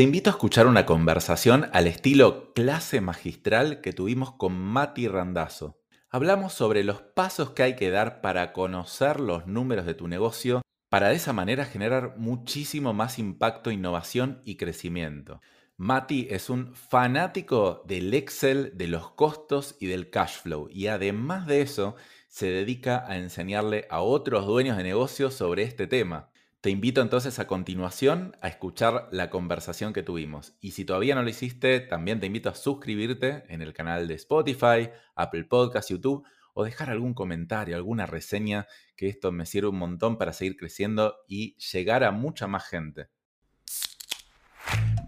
Te invito a escuchar una conversación al estilo clase magistral que tuvimos con Mati Randazo. Hablamos sobre los pasos que hay que dar para conocer los números de tu negocio, para de esa manera generar muchísimo más impacto, innovación y crecimiento. Mati es un fanático del Excel, de los costos y del cash flow. Y además de eso, se dedica a enseñarle a otros dueños de negocios sobre este tema. Te invito entonces a continuación a escuchar la conversación que tuvimos. Y si todavía no lo hiciste, también te invito a suscribirte en el canal de Spotify, Apple Podcasts, YouTube o dejar algún comentario, alguna reseña, que esto me sirve un montón para seguir creciendo y llegar a mucha más gente.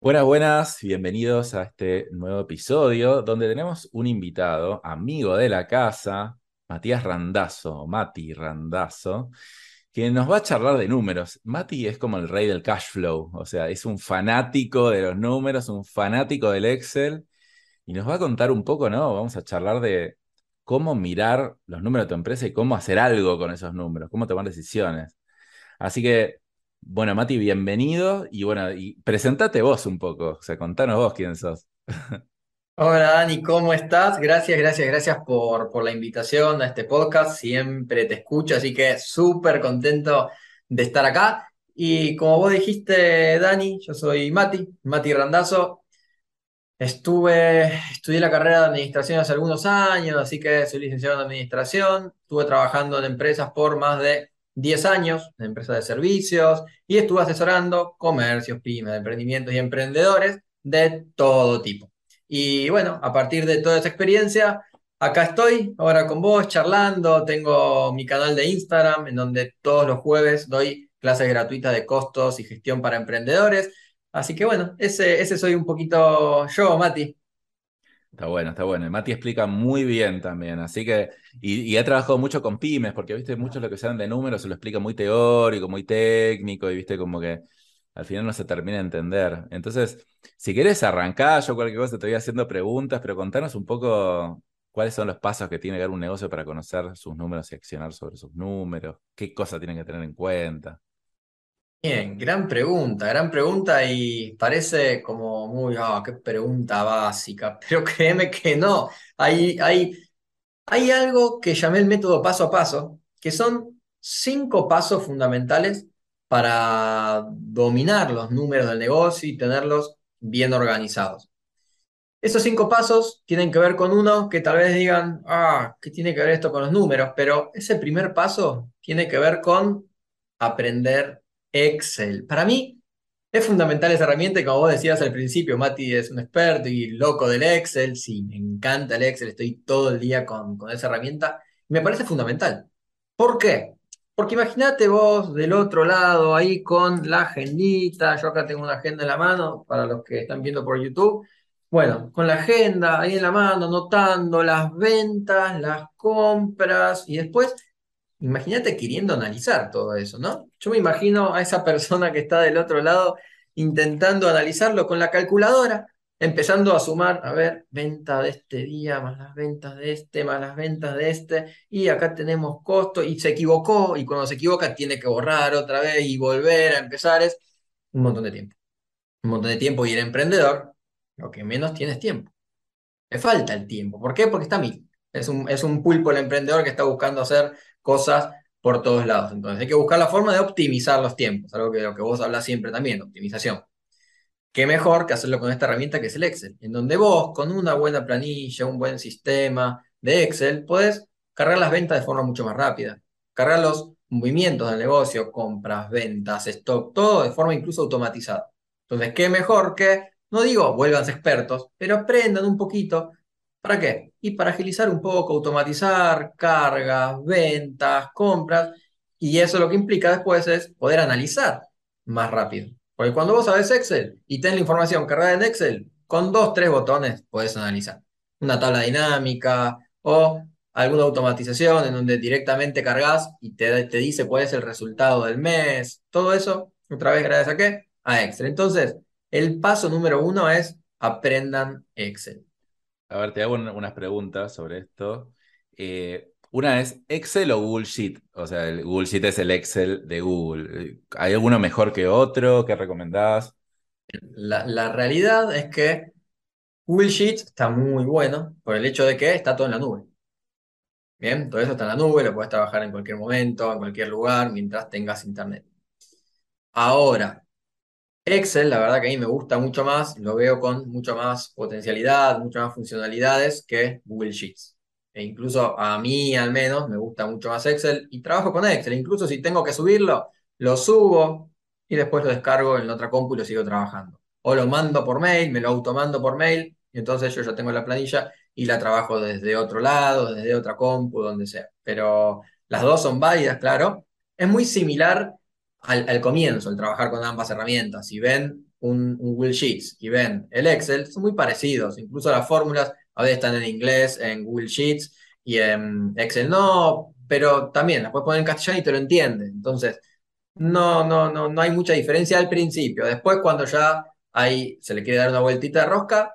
Buenas, buenas, bienvenidos a este nuevo episodio donde tenemos un invitado, amigo de la casa, Matías Randazo, Mati Randazo, que nos va a charlar de números. Mati es como el rey del cash flow, o sea, es un fanático de los números, un fanático del Excel, y nos va a contar un poco, ¿no? Vamos a charlar de cómo mirar los números de tu empresa y cómo hacer algo con esos números, cómo tomar decisiones. Así que bueno, Mati, bienvenido y bueno, presentate vos un poco, o sea, contanos vos quién sos. Hola Dani, ¿cómo estás? Gracias, gracias, gracias por, por la invitación a este podcast. Siempre te escucho, así que súper contento de estar acá. Y como vos dijiste, Dani, yo soy Mati, Mati Randazo. Estuve, estudié la carrera de administración hace algunos años, así que soy licenciado en administración. Estuve trabajando en empresas por más de 10 años en empresas de servicios y estuve asesorando comercios, pymes, emprendimientos y emprendedores de todo tipo. Y bueno, a partir de toda esa experiencia, acá estoy ahora con vos charlando. Tengo mi canal de Instagram en donde todos los jueves doy clases gratuitas de costos y gestión para emprendedores. Así que bueno, ese, ese soy un poquito yo, Mati. Está bueno, está bueno. Y Mati explica muy bien también, así que, y, ha trabajado mucho con pymes, porque viste, muchos lo que saben de números se lo explica muy teórico, muy técnico, y viste como que al final no se termina de entender. Entonces, si quieres arrancar, yo cualquier cosa te voy haciendo preguntas, pero contanos un poco cuáles son los pasos que tiene que dar un negocio para conocer sus números y accionar sobre sus números, qué cosas tienen que tener en cuenta. Bien, gran pregunta, gran pregunta y parece como muy, ah, qué pregunta básica, pero créeme que no. Hay, hay, hay algo que llamé el método paso a paso, que son cinco pasos fundamentales para dominar los números del negocio y tenerlos bien organizados. Esos cinco pasos tienen que ver con uno que tal vez digan, ah, ¿qué tiene que ver esto con los números? Pero ese primer paso tiene que ver con aprender Excel. Para mí es fundamental esa herramienta y como vos decías al principio, Mati es un experto y loco del Excel. Sí, me encanta el Excel, estoy todo el día con, con esa herramienta. Me parece fundamental. ¿Por qué? Porque imagínate vos del otro lado ahí con la agendita, yo acá tengo una agenda en la mano para los que están viendo por YouTube. Bueno, con la agenda ahí en la mano, anotando las ventas, las compras y después Imagínate queriendo analizar todo eso, ¿no? Yo me imagino a esa persona que está del otro lado intentando analizarlo con la calculadora, empezando a sumar, a ver, venta de este día, más las ventas de este, más las ventas de este, y acá tenemos costo, y se equivocó, y cuando se equivoca tiene que borrar otra vez y volver a empezar, es un montón de tiempo. Un montón de tiempo y el emprendedor, lo que menos tiene es tiempo. Le falta el tiempo. ¿Por qué? Porque está mil. Es un, es un pulpo el emprendedor que está buscando hacer cosas por todos lados. Entonces hay que buscar la forma de optimizar los tiempos, algo que, lo que vos hablas siempre también, optimización. ¿Qué mejor que hacerlo con esta herramienta que es el Excel? En donde vos, con una buena planilla, un buen sistema de Excel, podés cargar las ventas de forma mucho más rápida, cargar los movimientos del negocio, compras, ventas, stock, todo de forma incluso automatizada. Entonces, ¿qué mejor que, no digo vuélvanse expertos, pero aprendan un poquito ¿Para qué? Y para agilizar un poco, automatizar cargas, ventas, compras, y eso lo que implica después es poder analizar más rápido. Porque cuando vos sabés Excel y tenés la información cargada en Excel, con dos, tres botones podés analizar. Una tabla dinámica o alguna automatización en donde directamente cargas y te, te dice cuál es el resultado del mes. Todo eso, otra vez, gracias a qué? A Excel. Entonces, el paso número uno es aprendan Excel. A ver, te hago unas preguntas sobre esto. Eh, una es Excel o Google Sheet. O sea, el Google Sheet es el Excel de Google. ¿Hay alguno mejor que otro? ¿Qué recomendás? La, la realidad es que Google Sheets está muy bueno por el hecho de que está todo en la nube. Bien, todo eso está en la nube, lo puedes trabajar en cualquier momento, en cualquier lugar, mientras tengas internet. Ahora, Excel, la verdad que a mí me gusta mucho más, lo veo con mucha más potencialidad, muchas más funcionalidades que Google Sheets. E incluso a mí al menos me gusta mucho más Excel y trabajo con Excel. Incluso si tengo que subirlo, lo subo y después lo descargo en otra compu y lo sigo trabajando. O lo mando por mail, me lo automando por mail y entonces yo ya tengo la planilla y la trabajo desde otro lado, desde otra compu, donde sea. Pero las dos son válidas, claro. Es muy similar al, comienzo, el trabajar con ambas herramientas. Si ven un, Google Sheets y ven el Excel, son muy parecidos. Incluso las fórmulas a veces están en inglés, en Google Sheets y en Excel no, pero también las puedes poner en castellano y te lo entiende. Entonces, no, no, no, no hay mucha diferencia al principio. Después, cuando ya ahí se le quiere dar una vueltita de rosca,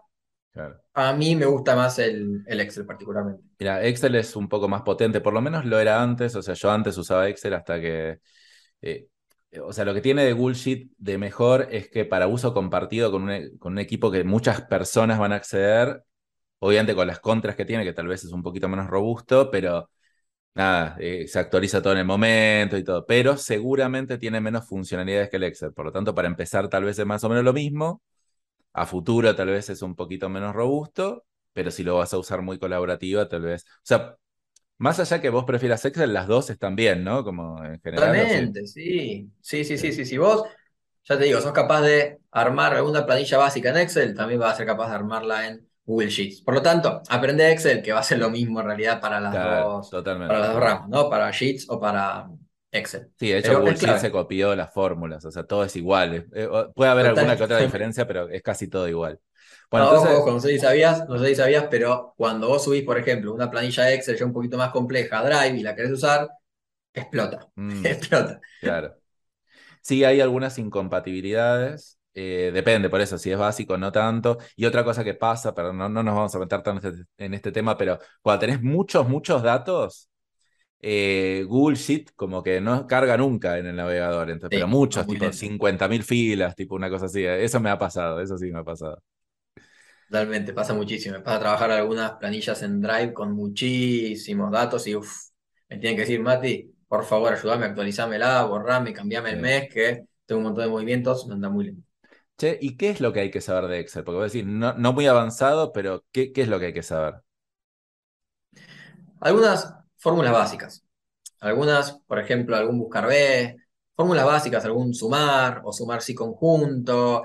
a mí me gusta más el, Excel particularmente. Mira, Excel es un poco más potente, por lo menos lo era antes, o sea, yo antes usaba Excel hasta que... Eh, o sea, lo que tiene de Sheet de mejor es que para uso compartido con un, con un equipo que muchas personas van a acceder, obviamente con las contras que tiene, que tal vez es un poquito menos robusto, pero nada, eh, se actualiza todo en el momento y todo, pero seguramente tiene menos funcionalidades que el Excel, por lo tanto, para empezar tal vez es más o menos lo mismo, a futuro tal vez es un poquito menos robusto, pero si lo vas a usar muy colaborativa, tal vez. O sea, más allá que vos prefieras Excel, las dos están bien, ¿no? Como en general. Totalmente, sí. Sí, sí, sí, sí. Si vos, ya te digo, sos capaz de armar alguna planilla básica en Excel, también vas a ser capaz de armarla en Google Sheets. Por lo tanto, aprende Excel, que va a ser lo mismo en realidad para las dos, totalmente. para las dos ramas, ¿no? Para Sheets o para Excel. Sí, de hecho Google Sheets se copió las fórmulas, o sea, todo es igual. Eh, puede haber alguna que otra diferencia, pero es casi todo igual. Bueno, no, entonces... no sé si sabías, no sé si sabías, pero cuando vos subís, por ejemplo, una planilla Excel ya un poquito más compleja Drive y la querés usar, explota. Mm, explota. Claro. Sí, hay algunas incompatibilidades. Eh, depende, por eso, si es básico, no tanto. Y otra cosa que pasa, pero no, no nos vamos a meter tanto en este, en este tema, pero cuando tenés muchos, muchos datos, eh, Google Sheet como que no carga nunca en el navegador, entonces, pero muchos, tipo 50.000 filas, tipo una cosa así. Eso me ha pasado, eso sí me ha pasado. Totalmente, pasa muchísimo. Me pasa a trabajar algunas planillas en Drive con muchísimos datos y uff, me tienen que decir, Mati, por favor, ayúdame, actualizámela, borrame, cambiame el mes, que tengo un montón de movimientos, me anda muy lento. Che, ¿y qué es lo que hay que saber de Excel? Porque voy a decir, no, no muy avanzado, pero ¿qué, ¿qué es lo que hay que saber? Algunas fórmulas básicas. Algunas, por ejemplo, algún buscar B, fórmulas básicas, algún sumar o sumar sí conjunto.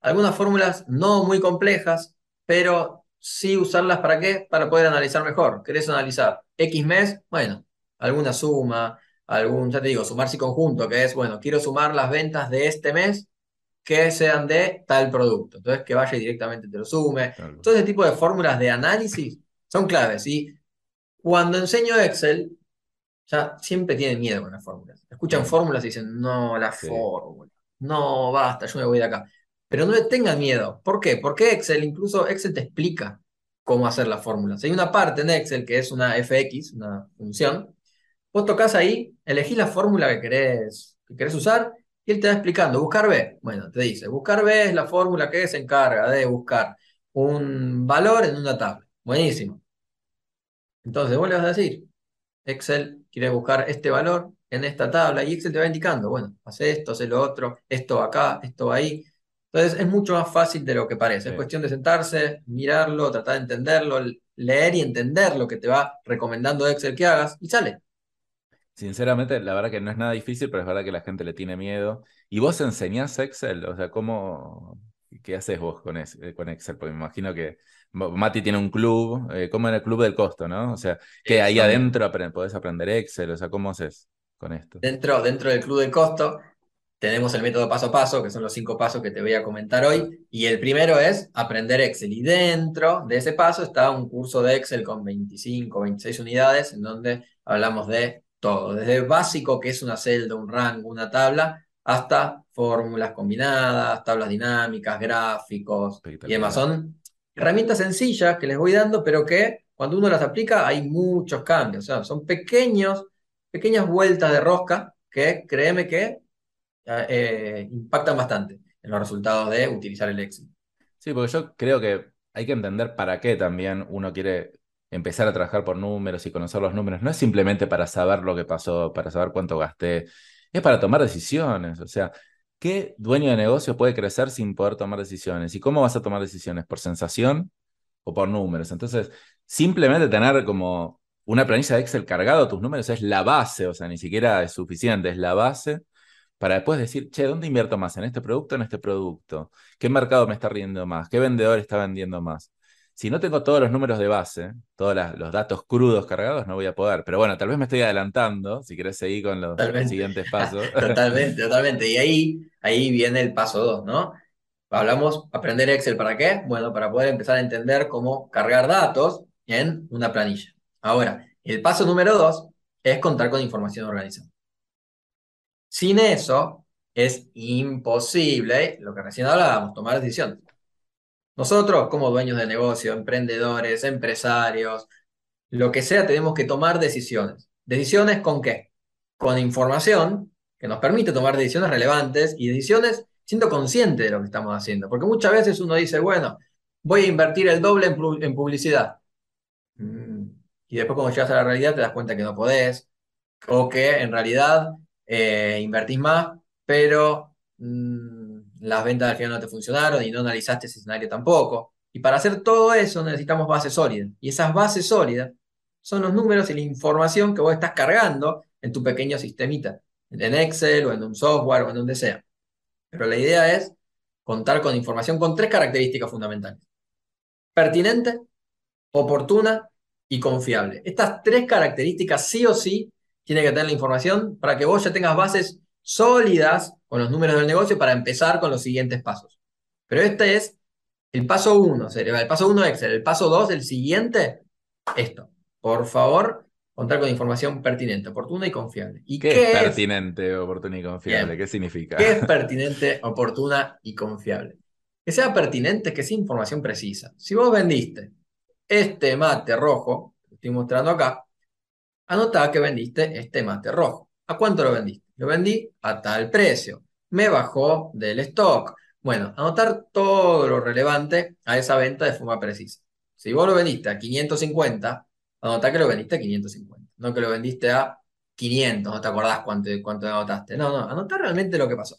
Algunas fórmulas no muy complejas, pero sí usarlas para qué? Para poder analizar mejor. ¿Querés analizar X mes? Bueno, alguna suma, algún, ya te digo, sumar sí conjunto, que es, bueno, quiero sumar las ventas de este mes que sean de tal producto. Entonces, que vaya y directamente te lo sume. Todo ese tipo de fórmulas de análisis son claves. Y cuando enseño Excel, ya siempre tienen miedo con las fórmulas. Escuchan fórmulas y dicen, no, la fórmula, no, basta, yo me voy de acá. Pero no le tengan miedo. ¿Por qué? Porque Excel, incluso Excel te explica cómo hacer las fórmulas. Hay una parte en Excel que es una fx, una función. Vos tocas ahí, elegís la fórmula que querés, que querés usar y él te va explicando. Buscar B. Bueno, te dice, buscar B es la fórmula que se encarga de buscar un valor en una tabla. Buenísimo. Entonces vos le vas a decir, Excel quiere buscar este valor en esta tabla y Excel te va indicando, bueno, hace esto, hace lo otro, esto acá, esto ahí. Entonces es mucho más fácil de lo que parece. Es cuestión de sentarse, mirarlo, tratar de entenderlo, leer y entender lo que te va recomendando Excel que hagas y sale. Sinceramente, la verdad que no es nada difícil, pero es verdad que la gente le tiene miedo. ¿Y vos enseñás Excel? O sea, ¿cómo, qué haces vos con, con Excel? Porque me imagino que Mati tiene un club, eh, como en el club del costo, ¿no? O sea, que ahí adentro podés aprender Excel, o sea, ¿cómo haces con esto? Dentro, dentro del club del costo tenemos el método paso a paso, que son los cinco pasos que te voy a comentar hoy. Y el primero es aprender Excel. Y dentro de ese paso está un curso de Excel con 25, 26 unidades, en donde hablamos de todo, desde básico, que es una celda, un rango, una tabla, hasta fórmulas combinadas, tablas dinámicas, gráficos y demás. Son herramientas sencillas que les voy dando, pero que cuando uno las aplica hay muchos cambios. O sea, son pequeños, pequeñas vueltas de rosca que créeme que eh, impactan bastante en los resultados de utilizar el Excel. Sí, porque yo creo que hay que entender para qué también uno quiere empezar a trabajar por números y conocer los números. No es simplemente para saber lo que pasó, para saber cuánto gasté, es para tomar decisiones. O sea, ¿qué dueño de negocio puede crecer sin poder tomar decisiones? ¿Y cómo vas a tomar decisiones? ¿Por sensación o por números? Entonces, simplemente tener como una planilla de Excel cargado tus números es la base, o sea, ni siquiera es suficiente, es la base para después decir, che, ¿dónde invierto más? ¿En este producto o en este producto? ¿Qué mercado me está riendo más? ¿Qué vendedor está vendiendo más? Si no tengo todos los números de base, todos los datos crudos cargados, no voy a poder. Pero bueno, tal vez me estoy adelantando, si querés seguir con los, siguientes pasos. totalmente, totalmente. Y ahí, ahí viene el paso 2, ¿no? Hablamos, aprender Excel para qué? Bueno, para poder empezar a entender cómo cargar datos en una planilla. Ahora, el paso número 2 es contar con información organizada. Sin eso es imposible, lo que recién hablábamos, tomar decisiones. Nosotros, como dueños de negocio, emprendedores, empresarios, lo que sea, tenemos que tomar decisiones. ¿Decisiones con qué? Con información que nos permite tomar decisiones relevantes y decisiones siendo consciente de lo que estamos haciendo. Porque muchas veces uno dice, bueno, voy a invertir el doble en, publicidad. Mm, y después cuando llegas a la realidad te das cuenta que no podés, o que en realidad eh, invertís más, pero mm, las ventas al final no te funcionaron y no analizaste ese escenario tampoco. Y para hacer todo eso necesitamos bases sólidas. Y esas bases sólidas son los números y la información que vos estás cargando en tu pequeño sistemita, en Excel o en un software o en donde sea. Pero la idea es contar con información con tres características fundamentales. Pertinente, oportuna y confiable. Estas tres características sí o sí tiene que tener la información para que vos ya tengas bases sólidas con los números del negocio para empezar con los siguientes pasos. Pero este es el paso uno, el paso uno Excel, el paso dos, el siguiente, esto. Por favor, contar con información pertinente, oportuna y confiable. ¿Y qué, es pertinente, oportuna y confiable? ¿Qué significa? ¿Qué es pertinente, oportuna y confiable? Que sea pertinente, que sea información precisa. Si vos vendiste este mate rojo, que estoy mostrando acá, anota que vendiste este mate rojo. ¿A cuánto lo vendiste? Lo vendí a tal precio. Me bajó del stock. Bueno, anotar todo lo relevante a esa venta de forma precisa. Si vos lo vendiste a 550, anota que lo vendiste a 550. No que lo vendiste a 500, no te acordás cuánto, cuánto anotaste. No, no, anota realmente lo que pasó.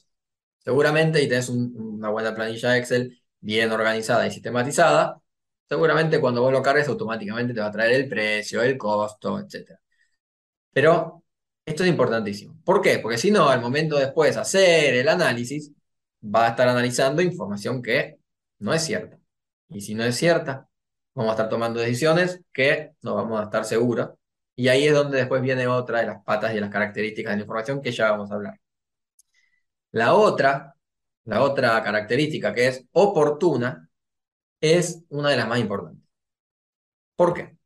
Seguramente, y tenés una buena planilla Excel bien organizada y sistematizada, seguramente cuando vos lo cargues automáticamente te va a traer el precio, el costo, etc. Pero esto es importantísimo. ¿Por qué? Porque si no, al momento después de hacer el análisis, va a estar analizando información que no es cierta. Y si no es cierta, vamos a estar tomando decisiones que no vamos a estar seguros. Y ahí es donde después viene otra de las patas y las características de la información que ya vamos a hablar. La otra, la otra característica que es oportuna, es una de las más importantes. ¿Por qué?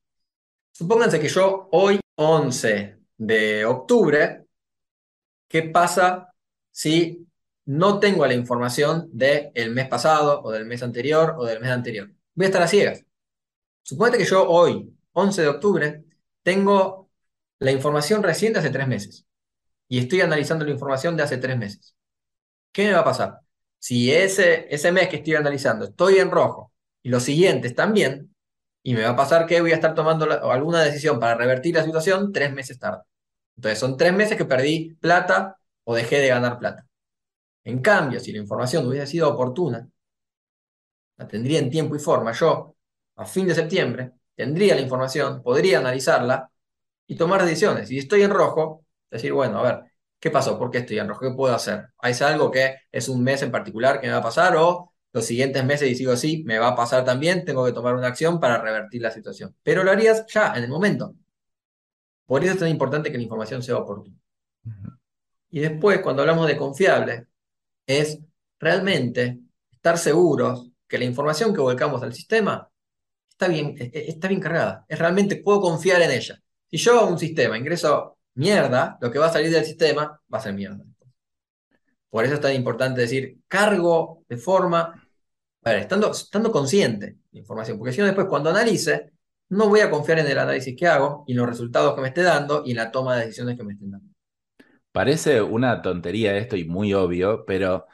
Supónganse que yo hoy, 11 de octubre, ¿qué pasa si no tengo la información del mes pasado o del mes anterior o del mes anterior? Voy a estar a ciegas. Suponete que yo hoy, 11 de octubre, tengo la información reciente hace tres meses y estoy analizando la información de hace tres meses. ¿Qué me va a pasar? Si ese mes que estoy analizando estoy en rojo y los siguientes también, y me va a pasar que voy a estar tomando alguna decisión para revertir la situación tres meses tarde. Entonces son tres meses que perdí plata o dejé de ganar plata. En cambio, si la información hubiese sido oportuna, la tendría en tiempo y forma. Yo, a fin de septiembre, tendría la información, podría analizarla y tomar decisiones. Si estoy en rojo, decir, bueno, a ver, ¿qué pasó? ¿Por qué estoy en rojo? ¿Qué puedo hacer? ¿Hay algo que es un mes en particular que me va a pasar o los siguientes meses y sigo así, me va a pasar también, tengo que tomar una acción para revertir la situación. Pero lo harías ya, en el momento. Por eso es tan importante que la información sea oportuna. Y después, cuando hablamos de confiable, es realmente estar seguros que la información que volcamos al sistema está bien, e, e, está bien cargada. Es realmente, puedo confiar en ella. Si yo a un sistema ingreso mierda, lo que va a salir del sistema va a ser mierda. Por eso es tan importante decir, cargo de forma, ver, estando, estando consciente de la información, porque si no después cuando analice, no voy a confiar en el análisis que hago y los resultados que me esté dando y en la toma de decisiones que me estén dando. Parece una tontería esto y muy obvio, pero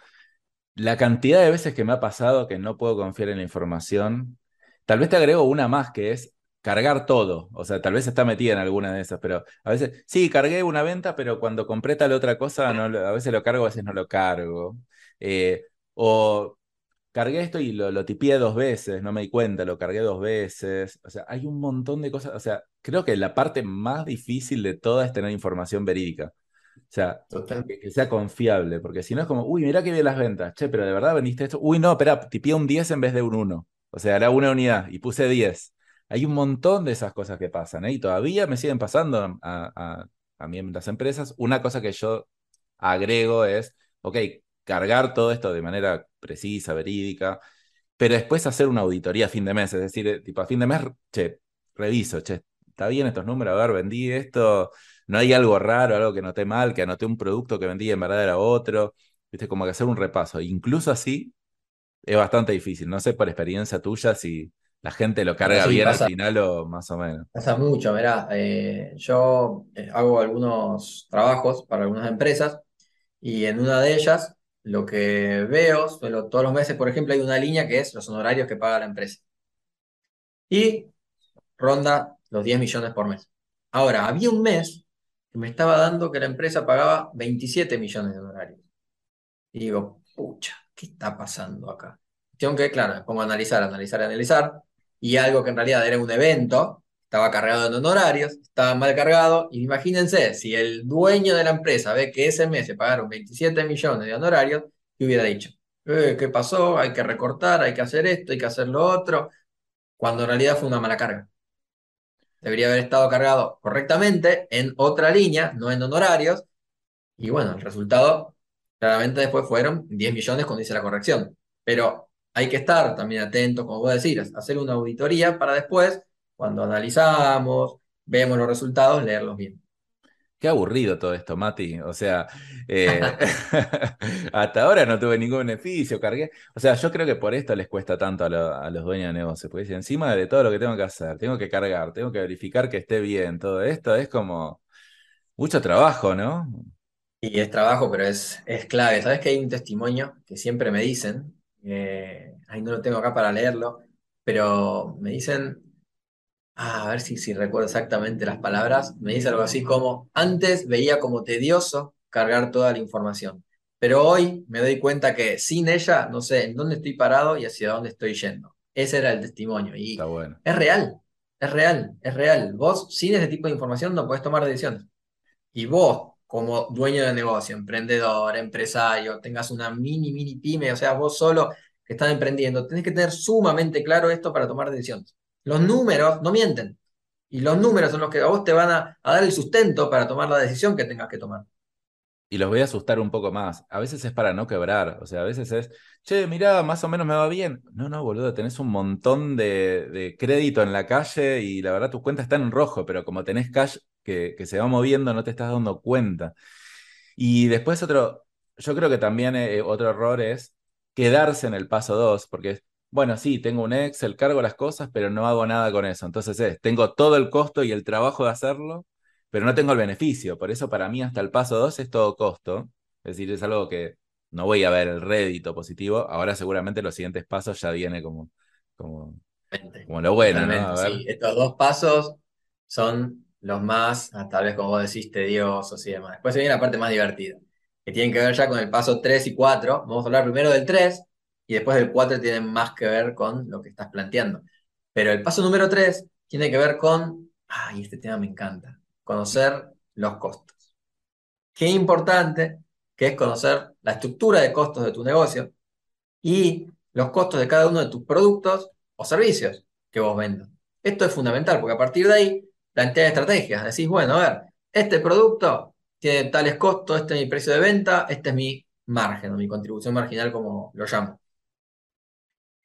la cantidad de veces que me ha pasado que no puedo confiar en la información, tal vez te agrego una más que es cargar todo. O sea, tal vez está metida en alguna de esas, pero a veces, sí, cargué una venta, pero cuando compré tal otra cosa, a veces lo cargo, a veces no lo cargo. Eh, o cargué esto y lo, lo tipié dos veces, no me di cuenta, lo cargué dos veces. O sea, hay un montón de cosas. O sea, creo que la parte más difícil de toda es tener información verídica. O sea, que, sea confiable, porque si no es como, uy, mira que bien las ventas, che, pero de verdad vendiste esto. Uy, no, espera, tipié un 10 en vez de un 1. O sea, era una unidad y puse 10. Hay un montón de esas cosas que pasan, ¿eh? Y todavía me siguen pasando a, a mí en las empresas. Una cosa que yo agrego es, ok, cargar todo esto de manera precisa, verídica, pero después hacer una auditoría a fin de mes, es decir, eh, tipo a fin de mes, che, reviso, che, está bien estos números, a ver, vendí esto, no hay algo raro, algo que noté mal, que anoté un producto que vendí y en verdad era otro, viste, como que hacer un repaso. Incluso así es bastante difícil, no sé por experiencia tuya si la gente lo carga bien al final o más o menos. Pasa mucho, verá, eh, yo eh, hago algunos trabajos para algunas empresas y en una de ellas lo que veo, todos los meses, por ejemplo, hay una línea que es los honorarios que paga la empresa. Y ronda los 10 millones por mes. Ahora, había un mes que me estaba dando que la empresa pagaba 27 millones de honorarios. Y digo, pucha, ¿qué está pasando acá? Tengo que, claro, pongo a analizar, analizar, analizar. Y algo que en realidad era un evento, estaba cargado en honorarios, estaba mal cargado. Imagínense, si el dueño de la empresa ve que ese mes se pagaron 27 millones de honorarios, ¿qué hubiera dicho? Eh, ¿Qué pasó? Hay que recortar, hay que hacer esto, hay que hacer lo otro. Cuando en realidad fue una mala carga debería haber estado cargado correctamente en otra línea, no en honorarios. Y bueno, el resultado claramente después fueron 10 millones cuando hice la corrección. Pero hay que estar también atentos, como vos decís, hacer una auditoría para después, cuando analizamos, vemos los resultados, leerlos bien. Qué aburrido todo esto, Mati. O sea, eh, hasta ahora no tuve ningún beneficio, cargué. O sea, yo creo que por esto les cuesta tanto a, los dueños de negocio, porque encima de todo lo que tengo que hacer, tengo que cargar, tengo que verificar que esté bien, todo esto es como mucho trabajo, ¿no? Y es trabajo, pero es, es clave. ¿Sabes que hay un testimonio que siempre me dicen? Eh, ahí no lo tengo acá para leerlo, pero me dicen a ver si, si recuerdo exactamente las palabras, me dice algo así como, antes veía como tedioso cargar toda la información, pero hoy me doy cuenta que sin ella no sé en dónde estoy parado y hacia dónde estoy yendo. Ese era el testimonio y Está bueno. es real, es real, es real. Vos sin ese tipo de información no podés tomar decisiones. Y vos, como dueño de negocio, emprendedor, empresario, tengas una mini, mini pyme, o sea, vos solo que estás emprendiendo, tenés que tener sumamente claro esto para tomar decisiones. Los números no mienten. Y los números son los que a vos te van a, dar el sustento para tomar la decisión que tengas que tomar. Y los voy a asustar un poco más. A veces es para no quebrar. O sea, a veces es, che, mirá, más o menos me va bien. No, no, boludo, tenés un montón de, crédito en la calle y la verdad tu cuenta está en rojo, pero como tenés cash que, se va moviendo, no te estás dando cuenta. Y después otro, yo creo que también eh, otro error es quedarse en el paso 2, porque bueno, sí, tengo un Excel, cargo las cosas, pero no hago nada con eso. Entonces es, tengo todo el costo y el trabajo de hacerlo, pero no tengo el beneficio. Por eso para mí hasta el paso 2 es todo costo. Es decir, es algo que no voy a ver el rédito positivo. Ahora seguramente los siguientes pasos ya viene como, como, como lo bueno, ¿no? Sí, estos dos pasos son los más, ah, tal vez como vos decís, tediosos y demás. Después se viene la parte más divertida, que tiene que ver ya con el paso 3 y 4. Vamos a hablar primero del 3, y después del 4 tiene más que ver con lo que estás planteando. Pero el paso número 3 tiene que ver con, ay, este tema me encanta, conocer los costos. Qué importante que es conocer la estructura de costos de tu negocio y los costos de cada uno de tus productos o servicios que vos vendas. Esto es fundamental porque a partir de ahí plantea estrategias. Decís, bueno, a ver, este producto tiene tales costos, este es mi precio de venta, este es mi margen o mi contribución marginal, como lo llamo.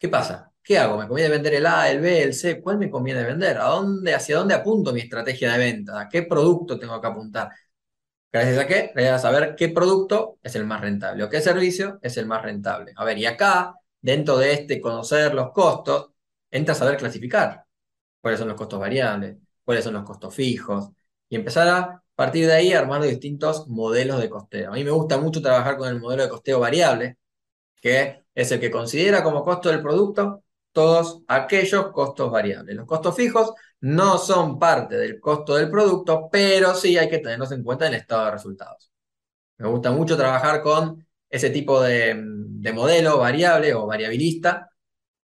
¿Qué pasa? ¿Qué hago? ¿Me conviene vender el A, el B, el C? ¿Cuál me conviene vender? ¿A dónde, hacia dónde apunto mi estrategia de venta? ¿A qué producto tengo que apuntar? Gracias a qué? Gracias a saber qué producto es el más rentable o qué servicio es el más rentable. A ver, y acá, dentro de este conocer los costos, entra a saber clasificar cuáles son los costos variables, cuáles son los costos fijos, y empezar a partir de ahí armar distintos modelos de costeo. A mí me gusta mucho trabajar con el modelo de costeo variable, que es el que considera como costo del producto todos aquellos costos variables. Los costos fijos no son parte del costo del producto, pero sí hay que tenerlos en cuenta en el estado de resultados. Me gusta mucho trabajar con ese tipo de, modelo variable o variabilista,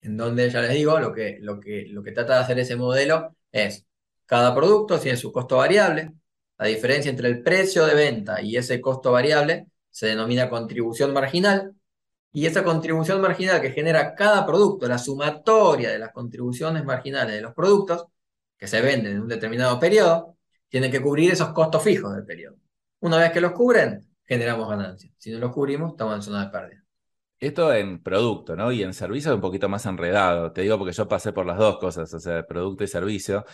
en donde ya les digo, lo que, lo, que, lo que trata de hacer ese modelo es, cada producto tiene su costo variable, la diferencia entre el precio de venta y ese costo variable se denomina contribución marginal, y esa contribución marginal que genera cada producto, la sumatoria de las contribuciones marginales de los productos que se venden en un determinado periodo, tienen que cubrir esos costos fijos del periodo. Una vez que los cubren, generamos ganancias. Si no los cubrimos, estamos en zona de pérdida. Esto en producto, ¿no? Y en servicio es un poquito más enredado. Te digo porque yo pasé por las dos cosas, o sea, producto y servicio.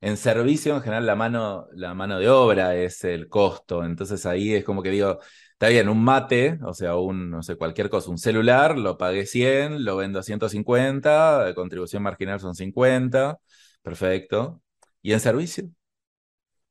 En servicio, en general, la mano, la mano de obra es el costo. Entonces ahí es como que digo, está bien, un mate, o sea, un, no sé, cualquier cosa, un celular, lo pagué 100, lo vendo a 150, de contribución marginal son 50, perfecto. ¿Y en servicio?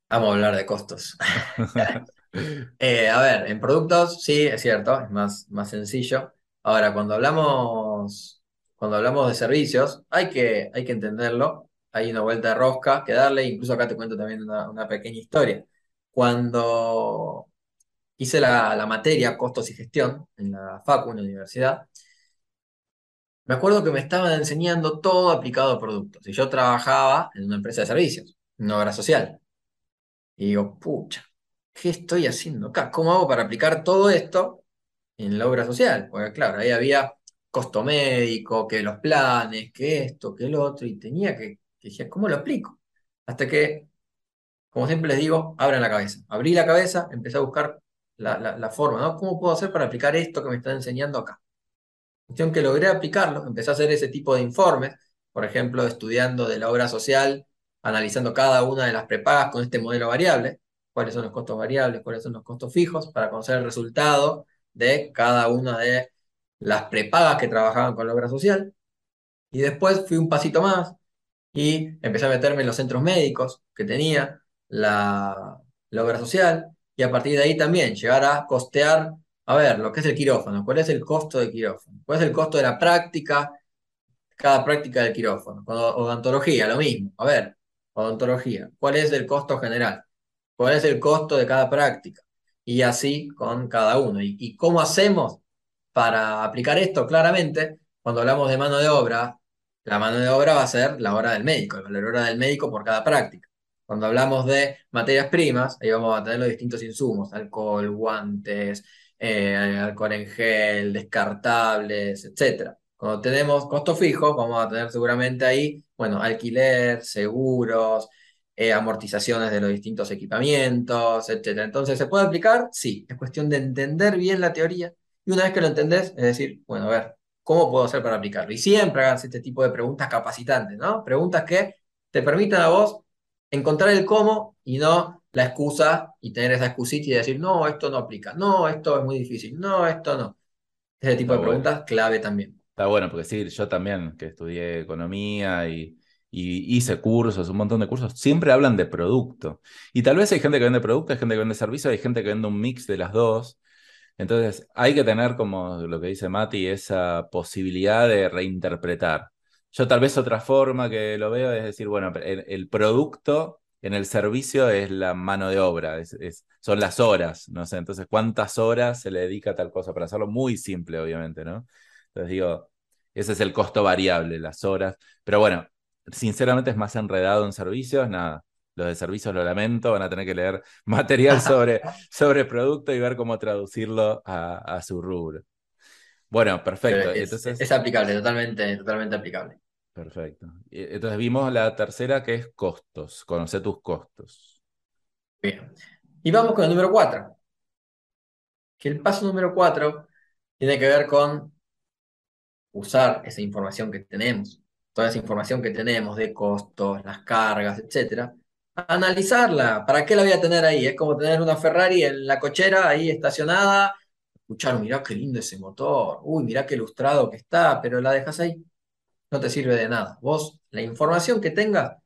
Vamos a hablar de costos. Eh, a ver, en productos sí, es cierto, es más, más sencillo. Ahora, cuando hablamos, cuando hablamos de servicios, hay que, hay que entenderlo. Hay una vuelta de rosca que darle, incluso acá te cuento también una, pequeña historia. Cuando hice la, materia Costos y Gestión en la FACU, en la universidad, me acuerdo que me estaban enseñando todo aplicado a productos. Y yo trabajaba en una empresa de servicios, una obra social. Y digo, pucha, ¿qué estoy haciendo acá? ¿Cómo hago para aplicar todo esto en la obra social? Porque claro, ahí había costo médico, que los planes, que esto, que el otro, y tenía que, que ¿cómo lo aplico? Hasta que, como siempre les digo, abran la cabeza. Abrí la cabeza, empecé a buscar la, la forma, ¿no? ¿Cómo puedo hacer para aplicar esto que me están enseñando acá? Cuestión que logré aplicarlo, empecé a hacer ese tipo de informes, por ejemplo, estudiando de la obra social, analizando cada una de las prepagas con este modelo variable, cuáles son los costos variables, cuáles son los costos fijos, para conocer el resultado de cada una de las prepagas que trabajaban con la obra social. Y después fui un pasito más y empecé a meterme en los centros médicos que tenía la, la obra social, y a partir de ahí también llegar a costear a ver, lo que es el quirófano, ¿cuál es el costo del quirófano? ¿Cuál es el costo de la práctica, cada práctica del quirófano? Odontología, lo mismo. A ver, odontología, ¿cuál es el costo general? ¿Cuál es el costo de cada práctica? Y así con cada uno. ¿Y, cómo hacemos para aplicar esto? Claramente, cuando hablamos de mano de obra, la mano de obra va a ser la hora del médico, valor hora del médico por cada práctica. Cuando hablamos de materias primas, ahí vamos a tener los distintos insumos, alcohol, guantes, eh, alcohol en gel, descartables, etc. Cuando tenemos costo fijo, vamos a tener seguramente ahí, bueno, alquiler, seguros, eh, amortizaciones de los distintos equipamientos, etc. Entonces, ¿se puede aplicar? Sí, es cuestión de entender bien la teoría y una vez que lo entendés, es decir, bueno, a ver, ¿cómo puedo hacer para aplicarlo? Y siempre hagas este tipo de preguntas capacitantes, ¿no? Preguntas que te permitan a vos encontrar el cómo y no la excusa y tener esa excusita y decir, no, esto no aplica, no, esto es muy difícil, no, esto no. Ese tipo de preguntas clave también. Está bueno, porque sí, yo también, que estudié economía y, hice cursos, un montón de cursos, siempre hablan de producto. Y tal vez hay gente que vende producto, hay gente que vende servicio, hay gente que vende un mix de las dos. Entonces, hay que tener, como lo que dice Mati, esa posibilidad de reinterpretar. Yo tal vez otra forma que lo veo es decir, bueno, el producto en el servicio es la mano de obra, es, son las horas, no sé, entonces cuántas horas se le dedica a tal cosa, para hacerlo muy simple, obviamente, ¿no? Entonces digo, ese es el costo variable, las horas, pero bueno, sinceramente es más enredado en servicios, nada. Los de servicios lo lamento, van a tener que leer material sobre, sobre producto y ver cómo traducirlo a, su rubro. Bueno, perfecto. Es, Entonces... es aplicable, totalmente, totalmente aplicable. Perfecto. Entonces vimos la tercera que es costos, conocer tus costos. Bien. Y vamos con el número 4. Que el paso número 4 tiene que ver con usar esa información que tenemos, toda esa información que tenemos de costos, las cargas, etcétera, analizarla. ¿Para qué la voy a tener ahí? Es como tener una Ferrari en la cochera ahí estacionada, escuchar, mirá qué lindo ese motor, uy, mirá qué ilustrado que está, pero la dejas ahí, no te sirve de nada. Vos, la información que tengas,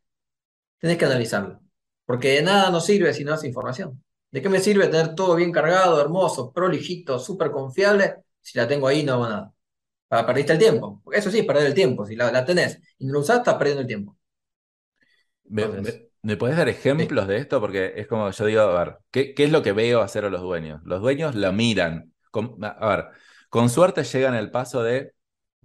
tenés que analizarla, porque de nada nos sirve si no es información. ¿De qué me sirve tener todo bien cargado, hermoso, prolijito, súper confiable, si la tengo ahí no va nada? Para perdiste el tiempo. Porque eso sí, perder el tiempo. Si la, tenés y no la usás, estás perdiendo el tiempo. ¿Me, puedes dar ejemplos de esto? Porque es como yo digo, a ver, ¿qué, es lo que veo hacer a los dueños? Los dueños lo miran. a ver, con suerte llegan al paso de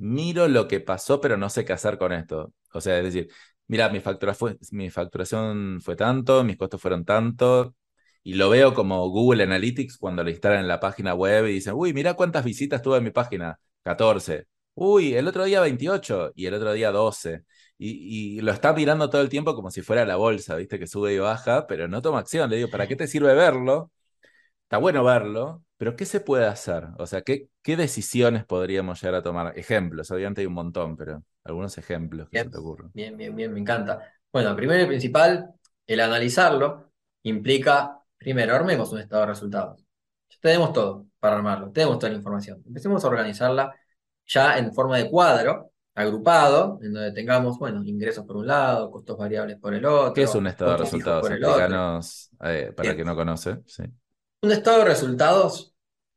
miro lo que pasó, pero no sé qué hacer con esto. O sea, es decir, mira, mi, factura fue, mi facturación fue tanto, mis costos fueron tanto, y lo veo como Google Analytics cuando lo instalan en la página web y dicen, uy, mira cuántas visitas tuve en mi página. 14. Uy, el otro día 28 y el otro día 12. Y, lo está mirando todo el tiempo como si fuera la bolsa, ¿viste? Que sube y baja, pero no toma acción. Le digo, ¿para qué te sirve verlo? Está bueno verlo, pero ¿qué se puede hacer? O sea, ¿qué, qué decisiones podríamos llegar a tomar? Ejemplos, obviamente hay un montón, pero algunos ejemplos que se te ocurren. Bien, bien, bien, me encanta. Bueno, primero y principal, el analizarlo implica, primero, armemos un estado de resultados. Tenemos todo para armarlo, tenemos toda la información. Empecemos a organizarla ya en forma de cuadro, agrupado, en donde tengamos, bueno, ingresos por un lado, costos variables por el otro. ¿Qué es un estado de resultados? Explícanos eh, para que no conoce. Un estado de resultados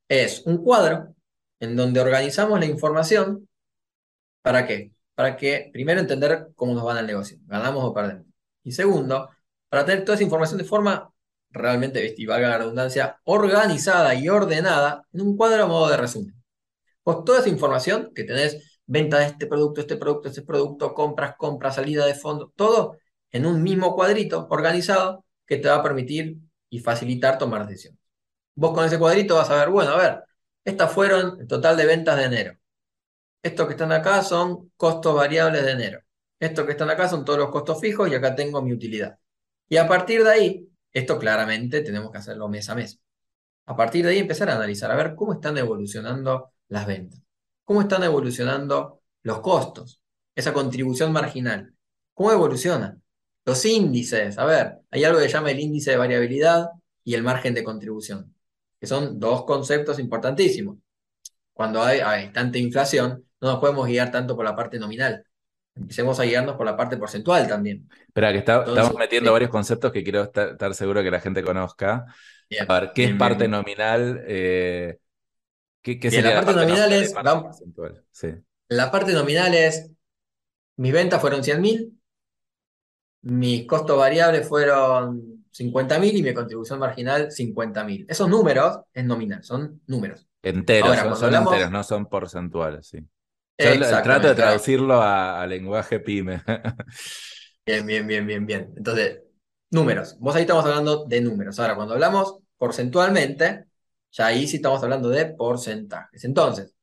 es un cuadro en donde organizamos la información. ¿Para qué? Para que, primero, entender cómo nos va el negocio, ganamos o perdemos. Y segundo, para tener toda esa información de forma realmente, y valga la redundancia, organizada y ordenada en un cuadro a modo de resumen. Pues toda esa información que tenés, venta de este producto, este producto, este producto, compras, compras, salida de fondo, todo en un mismo cuadrito organizado que te va a permitir y facilitar tomar decisiones. Vos con ese cuadrito vas a ver, bueno, a ver, estas fueron el total de ventas de enero. Estos que están acá son costos variables de enero. Estos que están acá son todos los costos fijos y acá tengo mi utilidad. Y a partir de ahí, esto claramente tenemos que hacerlo mes a mes. A partir de ahí empezar a analizar, a ver cómo están evolucionando las ventas, cómo están evolucionando los costos, esa contribución marginal, cómo evoluciona, los índices, a ver, hay algo que se llama el índice de variabilidad y el margen de contribución, que son dos conceptos importantísimos. Cuando hay, hay tanta inflación, no nos podemos guiar tanto por la parte nominal, empecemos a guiarnos por la parte porcentual también. Espera, que estamos metiendo varios conceptos que quiero estar, seguro que la gente conozca. a ver, ¿qué es parte nominal? Eh, ¿qué, sería la parte, nominal es. La parte nominal es. Mis ventas fueron 100.000, mis costos variables fueron 50.000 y mi contribución marginal 50.000. Esos números es nominal, son números. Enteros, son, enteros, no son porcentuales, sí. Yo trato de traducirlo a, lenguaje pyme. Bien, bien, bien, bien, bien. Entonces, números. Vos ahí estamos hablando de números. Ahora, cuando hablamos porcentualmente, ya ahí sí estamos hablando de porcentajes. Entonces,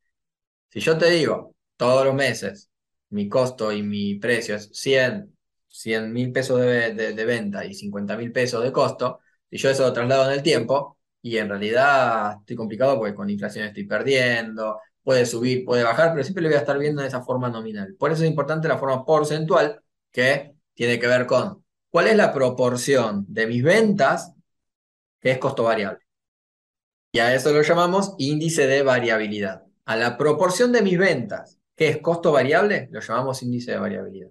si yo te digo todos los meses mi costo y mi precio es 100, 100 mil pesos de, de, venta y 50 mil pesos de costo, si yo eso lo traslado en el tiempo, y en realidad estoy complicado porque con inflación estoy perdiendo, puede subir, puede bajar, pero siempre lo voy a estar viendo de esa forma nominal. Por eso es importante la forma porcentual, que tiene que ver con cuál es la proporción de mis ventas que es costo variable. Y a eso lo llamamos índice de variabilidad. A la proporción de mis ventas que es costo variable, lo llamamos índice de variabilidad.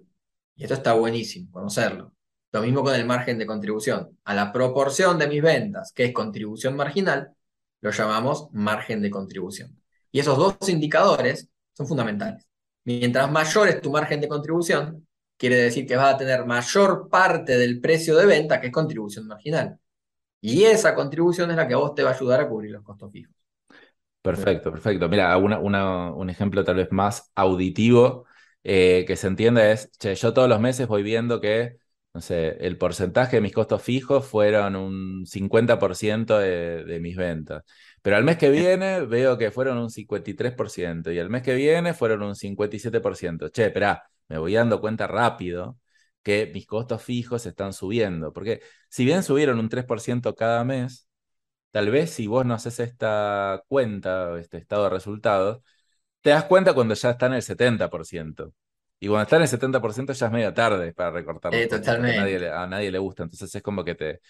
Y esto está buenísimo, conocerlo. Lo mismo con el margen de contribución. A la proporción de mis ventas, que es contribución marginal, lo llamamos margen de contribución. Y esos dos indicadores son fundamentales. Mientras mayor es tu margen de contribución, quiere decir que vas a tener mayor parte del precio de venta que es contribución marginal. Y esa contribución es la que a vos te va a ayudar a cubrir los costos fijos. Perfecto, perfecto. Mira, un ejemplo tal vez más auditivo eh, que se entiende es, che, yo todos los meses voy viendo que, no sé, el porcentaje de mis costos fijos fueron un 50% de, de mis ventas. Pero al mes que viene veo que fueron un 53% y al mes que viene fueron un 57%. Che, espera, me voy dando cuenta rápido que mis costos fijos están subiendo. Porque si bien subieron un 3% cada mes, tal vez si vos no haces esta cuenta, este estado de resultados, te das cuenta cuando ya está en el 70%. Y cuando está en el 70% ya es media tarde para recortar porque a nadie, a nadie le gusta. Entonces es como que te,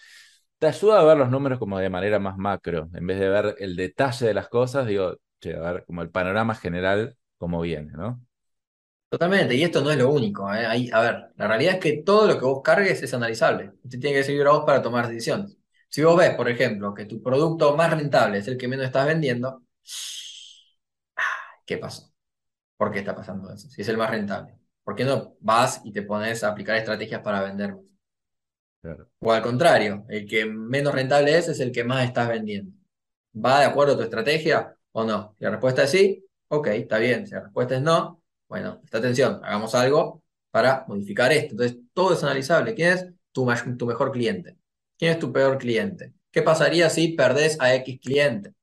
te ayuda a ver los números como de manera más macro, en vez de ver el detalle de las cosas, digo, che, a ver como el panorama general como viene, ¿no? Totalmente, y esto no es lo único. ¿eh? a ver, la realidad es que todo lo que vos cargues es analizable. Usted tiene que seguir a vos para tomar decisiones. Si vos ves, por ejemplo, que tu producto más rentable es el que menos estás vendiendo, ¿qué pasó? ¿Por qué está pasando eso? Si es el más rentable. ¿Por qué no vas y te pones a aplicar estrategias para vender O al contrario, el que menos rentable es es el que más estás vendiendo. ¿Va de acuerdo a tu estrategia o no? Si la respuesta es sí, ok, está bien. Si la respuesta es no, bueno, esta atención, hagamos algo para modificar esto. Entonces, todo es analizable. ¿Quién es tu, tu mejor cliente? ¿Quién es tu peor cliente? ¿Qué pasaría si perdés a X cliente?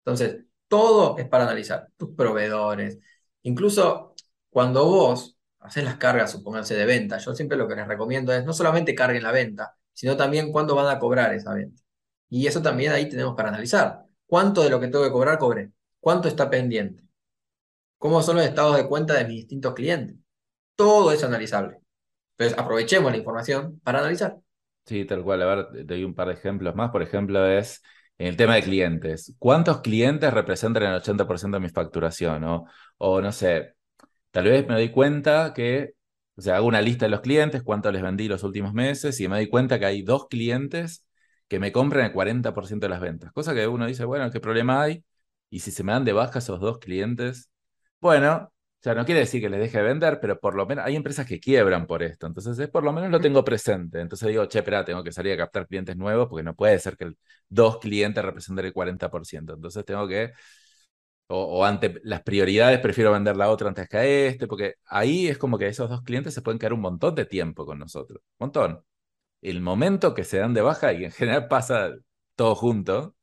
Entonces, todo es para analizar. Tus proveedores. Incluso cuando vos hacer las cargas, supónganse, de venta, yo siempre lo que les recomiendo es no solamente carguen la venta, sino también cuándo van a cobrar esa venta. Y eso también ahí tenemos para analizar. ¿Cuánto de lo que tengo que cobrar cobré? ¿Cuánto está pendiente? ¿Cómo son los estados de cuenta de mis distintos clientes? Todo es analizable. Entonces, aprovechemos la información para analizar. Sí, tal cual. A ver, doy un par de ejemplos más. Por ejemplo, es en el tema de clientes. ¿Cuántos clientes representan el 80% de mi facturación? O, o no sé, Tal vez me doy cuenta que, o sea, hago una lista de los clientes, cuánto les vendí los últimos meses, y me doy cuenta que hay dos clientes que me compran el 40% de las ventas. Cosa que uno dice, bueno, ¿qué problema hay? Y si se me dan de baja esos dos clientes, bueno, o sea, no quiere decir que les deje de vender, pero por lo menos hay empresas que quiebran por esto. Entonces, por lo menos lo tengo presente. Entonces digo, che, espera, tengo que salir a captar clientes nuevos porque no puede ser que dos clientes representen el 40%. Entonces tengo que o, ante las prioridades prefiero vender la otra antes que a este, porque ahí es como que esos dos clientes se pueden quedar un montón de tiempo con nosotros, un montón. El momento que se dan de baja y en general pasa todo junto,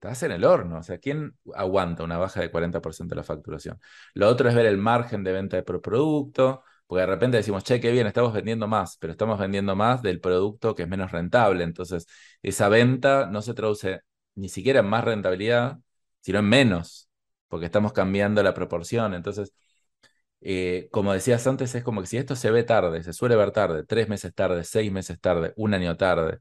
estás en el horno. O sea, ¿quién aguanta una baja de 40% de la facturación? Lo otro es ver el margen de venta de producto, porque de repente decimos, che, qué bien, estamos vendiendo más, pero estamos vendiendo más del producto que es menos rentable. Entonces, esa venta no se traduce ni siquiera en más rentabilidad, sino en menos porque estamos cambiando la proporción. Entonces, eh, como decías antes, es como que si esto se ve tarde, se suele ver tarde, tres meses tarde, seis meses tarde, un año tarde,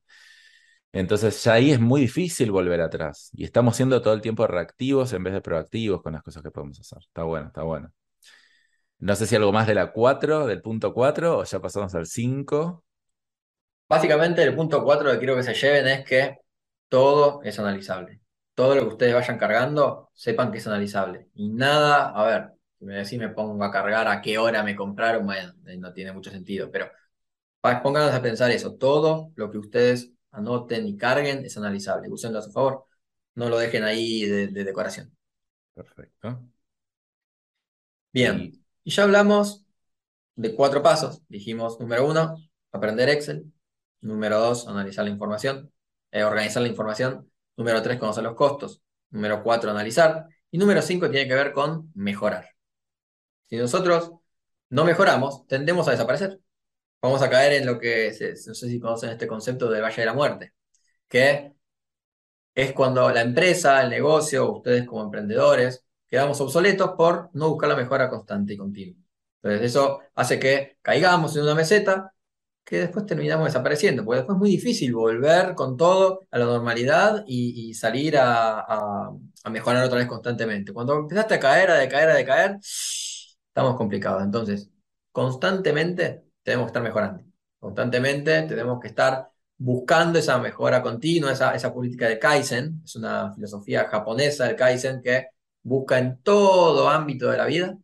entonces ya ahí es muy difícil volver atrás. Y estamos siendo todo el tiempo reactivos en vez de proactivos con las cosas que podemos hacer. Está bueno, está bueno. No sé si algo más de la 4, del punto 4, o ya pasamos al 5. Básicamente el punto 4 que quiero que se lleven es que todo es analizable todo lo que ustedes vayan cargando, sepan que es analizable. Y nada, a ver, si me decís me pongo a cargar a qué hora me compraron, bueno, no tiene mucho sentido, pero pónganse a pensar eso. Todo lo que ustedes anoten y carguen es analizable. Úsenlo a su favor. No lo dejen ahí de, decoración. Perfecto. Bien. Y... ya hablamos de cuatro pasos. Dijimos, número uno, aprender Excel. Número dos, analizar la información, eh, organizar la información. Número 3, conocer los costos. Número 4, analizar. Y número 5 tiene que ver con mejorar. Si nosotros no mejoramos, tendemos a desaparecer. Vamos a caer en lo que, no sé si conocen este concepto de Valle de la Muerte, que es cuando la empresa, el negocio, ustedes como emprendedores, quedamos obsoletos por no buscar la mejora constante y continua. Entonces eso hace que caigamos en una meseta que después terminamos desapareciendo, porque después es muy difícil volver con todo a la normalidad y, salir a, mejorar otra vez constantemente. Cuando empezaste a caer, a decaer, a decaer, estamos complicados. Entonces, constantemente tenemos que estar mejorando. Constantemente tenemos que estar buscando esa mejora continua, esa, política de Kaizen. Es una filosofía japonesa del Kaizen que busca en todo ámbito de la vida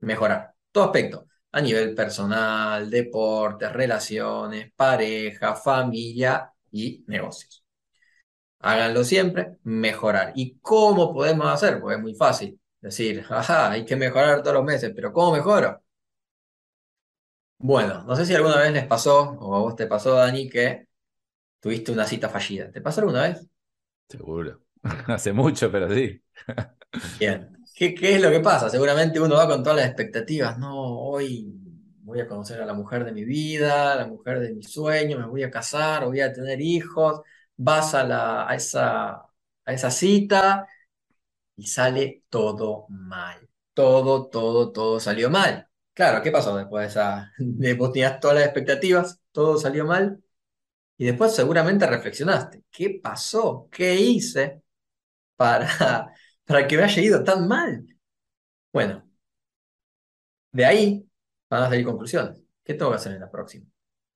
mejorar, todo aspecto a nivel personal, deportes, relaciones, pareja, familia y negocios. Háganlo siempre, mejorar. ¿Y cómo podemos hacer? Pues es muy fácil. Decir, ajá, hay que mejorar todos los meses, pero ¿cómo mejoro? Bueno, no sé si alguna vez les pasó, o a vos te pasó, Dani, que tuviste una cita fallida. ¿Te pasó alguna vez? Seguro. Hace mucho, pero sí. Bien. ¿Qué, es lo que pasa? Seguramente uno va con todas las expectativas. No, hoy voy a conocer a la mujer de mi vida, la mujer de mis sueños, me voy a casar, voy a tener hijos. Vas a, la, a, esa, a a esa cita y sale todo mal. Todo, todo, todo salió mal. Claro, ¿qué pasó después de esa? De vos tenías todas las expectativas, todo salió mal. Y después seguramente reflexionaste, ¿qué pasó? ¿Qué hice para, para que me haya ido tan mal? Bueno, de ahí van a salir conclusiones. ¿Qué tengo que hacer en la próxima?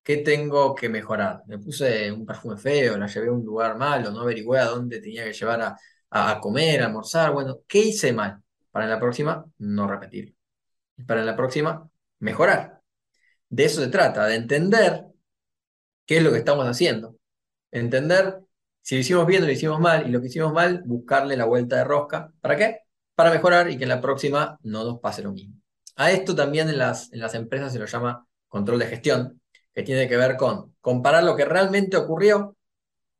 ¿Qué tengo que mejorar? Me puse un perfume feo, la llevé a un lugar malo, no averigüé a dónde tenía que llevar a, a comer, a almorzar. Bueno, ¿qué hice mal? Para la próxima, no repetirlo. Para la próxima, mejorar. De eso se trata, de entender qué es lo que estamos haciendo. Entender si lo hicimos bien o lo hicimos mal, y lo que hicimos mal, buscarle la vuelta de rosca. ¿Para qué? Para mejorar y que en la próxima no nos pase lo mismo. A esto también en las, en las empresas se lo llama control de gestión, que tiene que ver con comparar lo que realmente ocurrió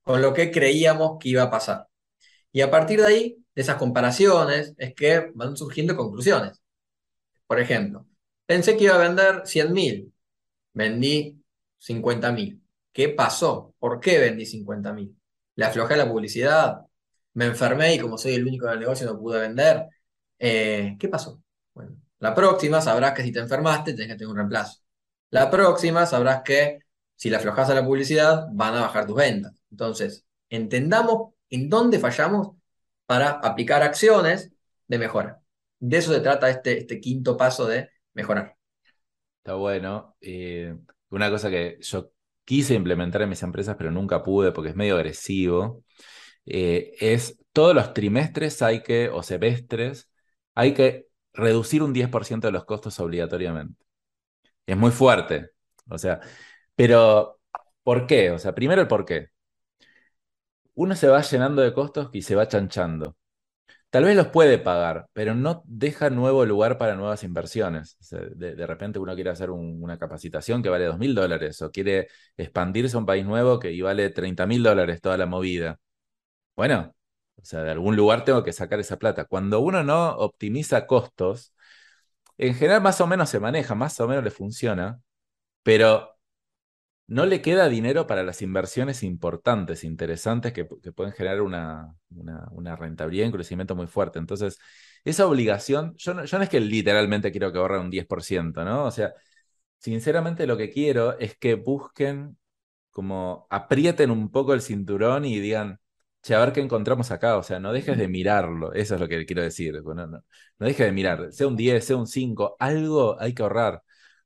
con lo que creíamos que iba a pasar. Y a partir de ahí, de esas comparaciones, es que van surgiendo conclusiones. Por ejemplo, pensé que iba a vender 100.000, vendí 50.000. ¿Qué pasó? ¿Por qué vendí 50.000? ¿Le aflojé la publicidad? ¿Me enfermé y como soy el único del negocio no pude vender? Eh, ¿Qué pasó? Bueno, la próxima sabrás que si te enfermaste tenés que tener un reemplazo. La próxima sabrás que si le aflojas a la publicidad van a bajar tus ventas. Entonces, entendamos en dónde fallamos para aplicar acciones de mejora. De eso se trata este, este quinto paso de mejorar. Está bueno. Eh, una cosa que yo quise implementar en mis empresas, pero nunca pude porque es medio agresivo, eh, es todos los trimestres hay que, o semestres, hay que reducir un 10% de los costos obligatoriamente. Es muy fuerte. O sea, pero ¿por qué? O sea, primero el por qué uno se va llenando de costos y se va chanchando. Tal vez los puede pagar, pero no deja nuevo lugar para nuevas inversiones. de, repente uno quiere hacer una capacitación que vale dos mil dólares o quiere expandirse a un país nuevo que vale 30 mil dólares toda la movida. Bueno, o sea, de algún lugar tengo que sacar esa plata. Cuando uno no optimiza costos, en general más o menos se maneja, más o menos le funciona, pero no le queda dinero para las inversiones importantes, interesantes, que, pueden generar una, una, rentabilidad y un crecimiento muy fuerte. Entonces, esa obligación, yo no, yo no es que literalmente quiero que ahorren un 10%, ¿no? O sea, sinceramente lo que quiero es que busquen, como aprieten un poco el cinturón y digan, che, a ver qué encontramos acá, o sea, no dejes de mirarlo, eso es lo que quiero decir, no, no, no dejes de mirar, sea un 10, sea un 5, algo hay que ahorrar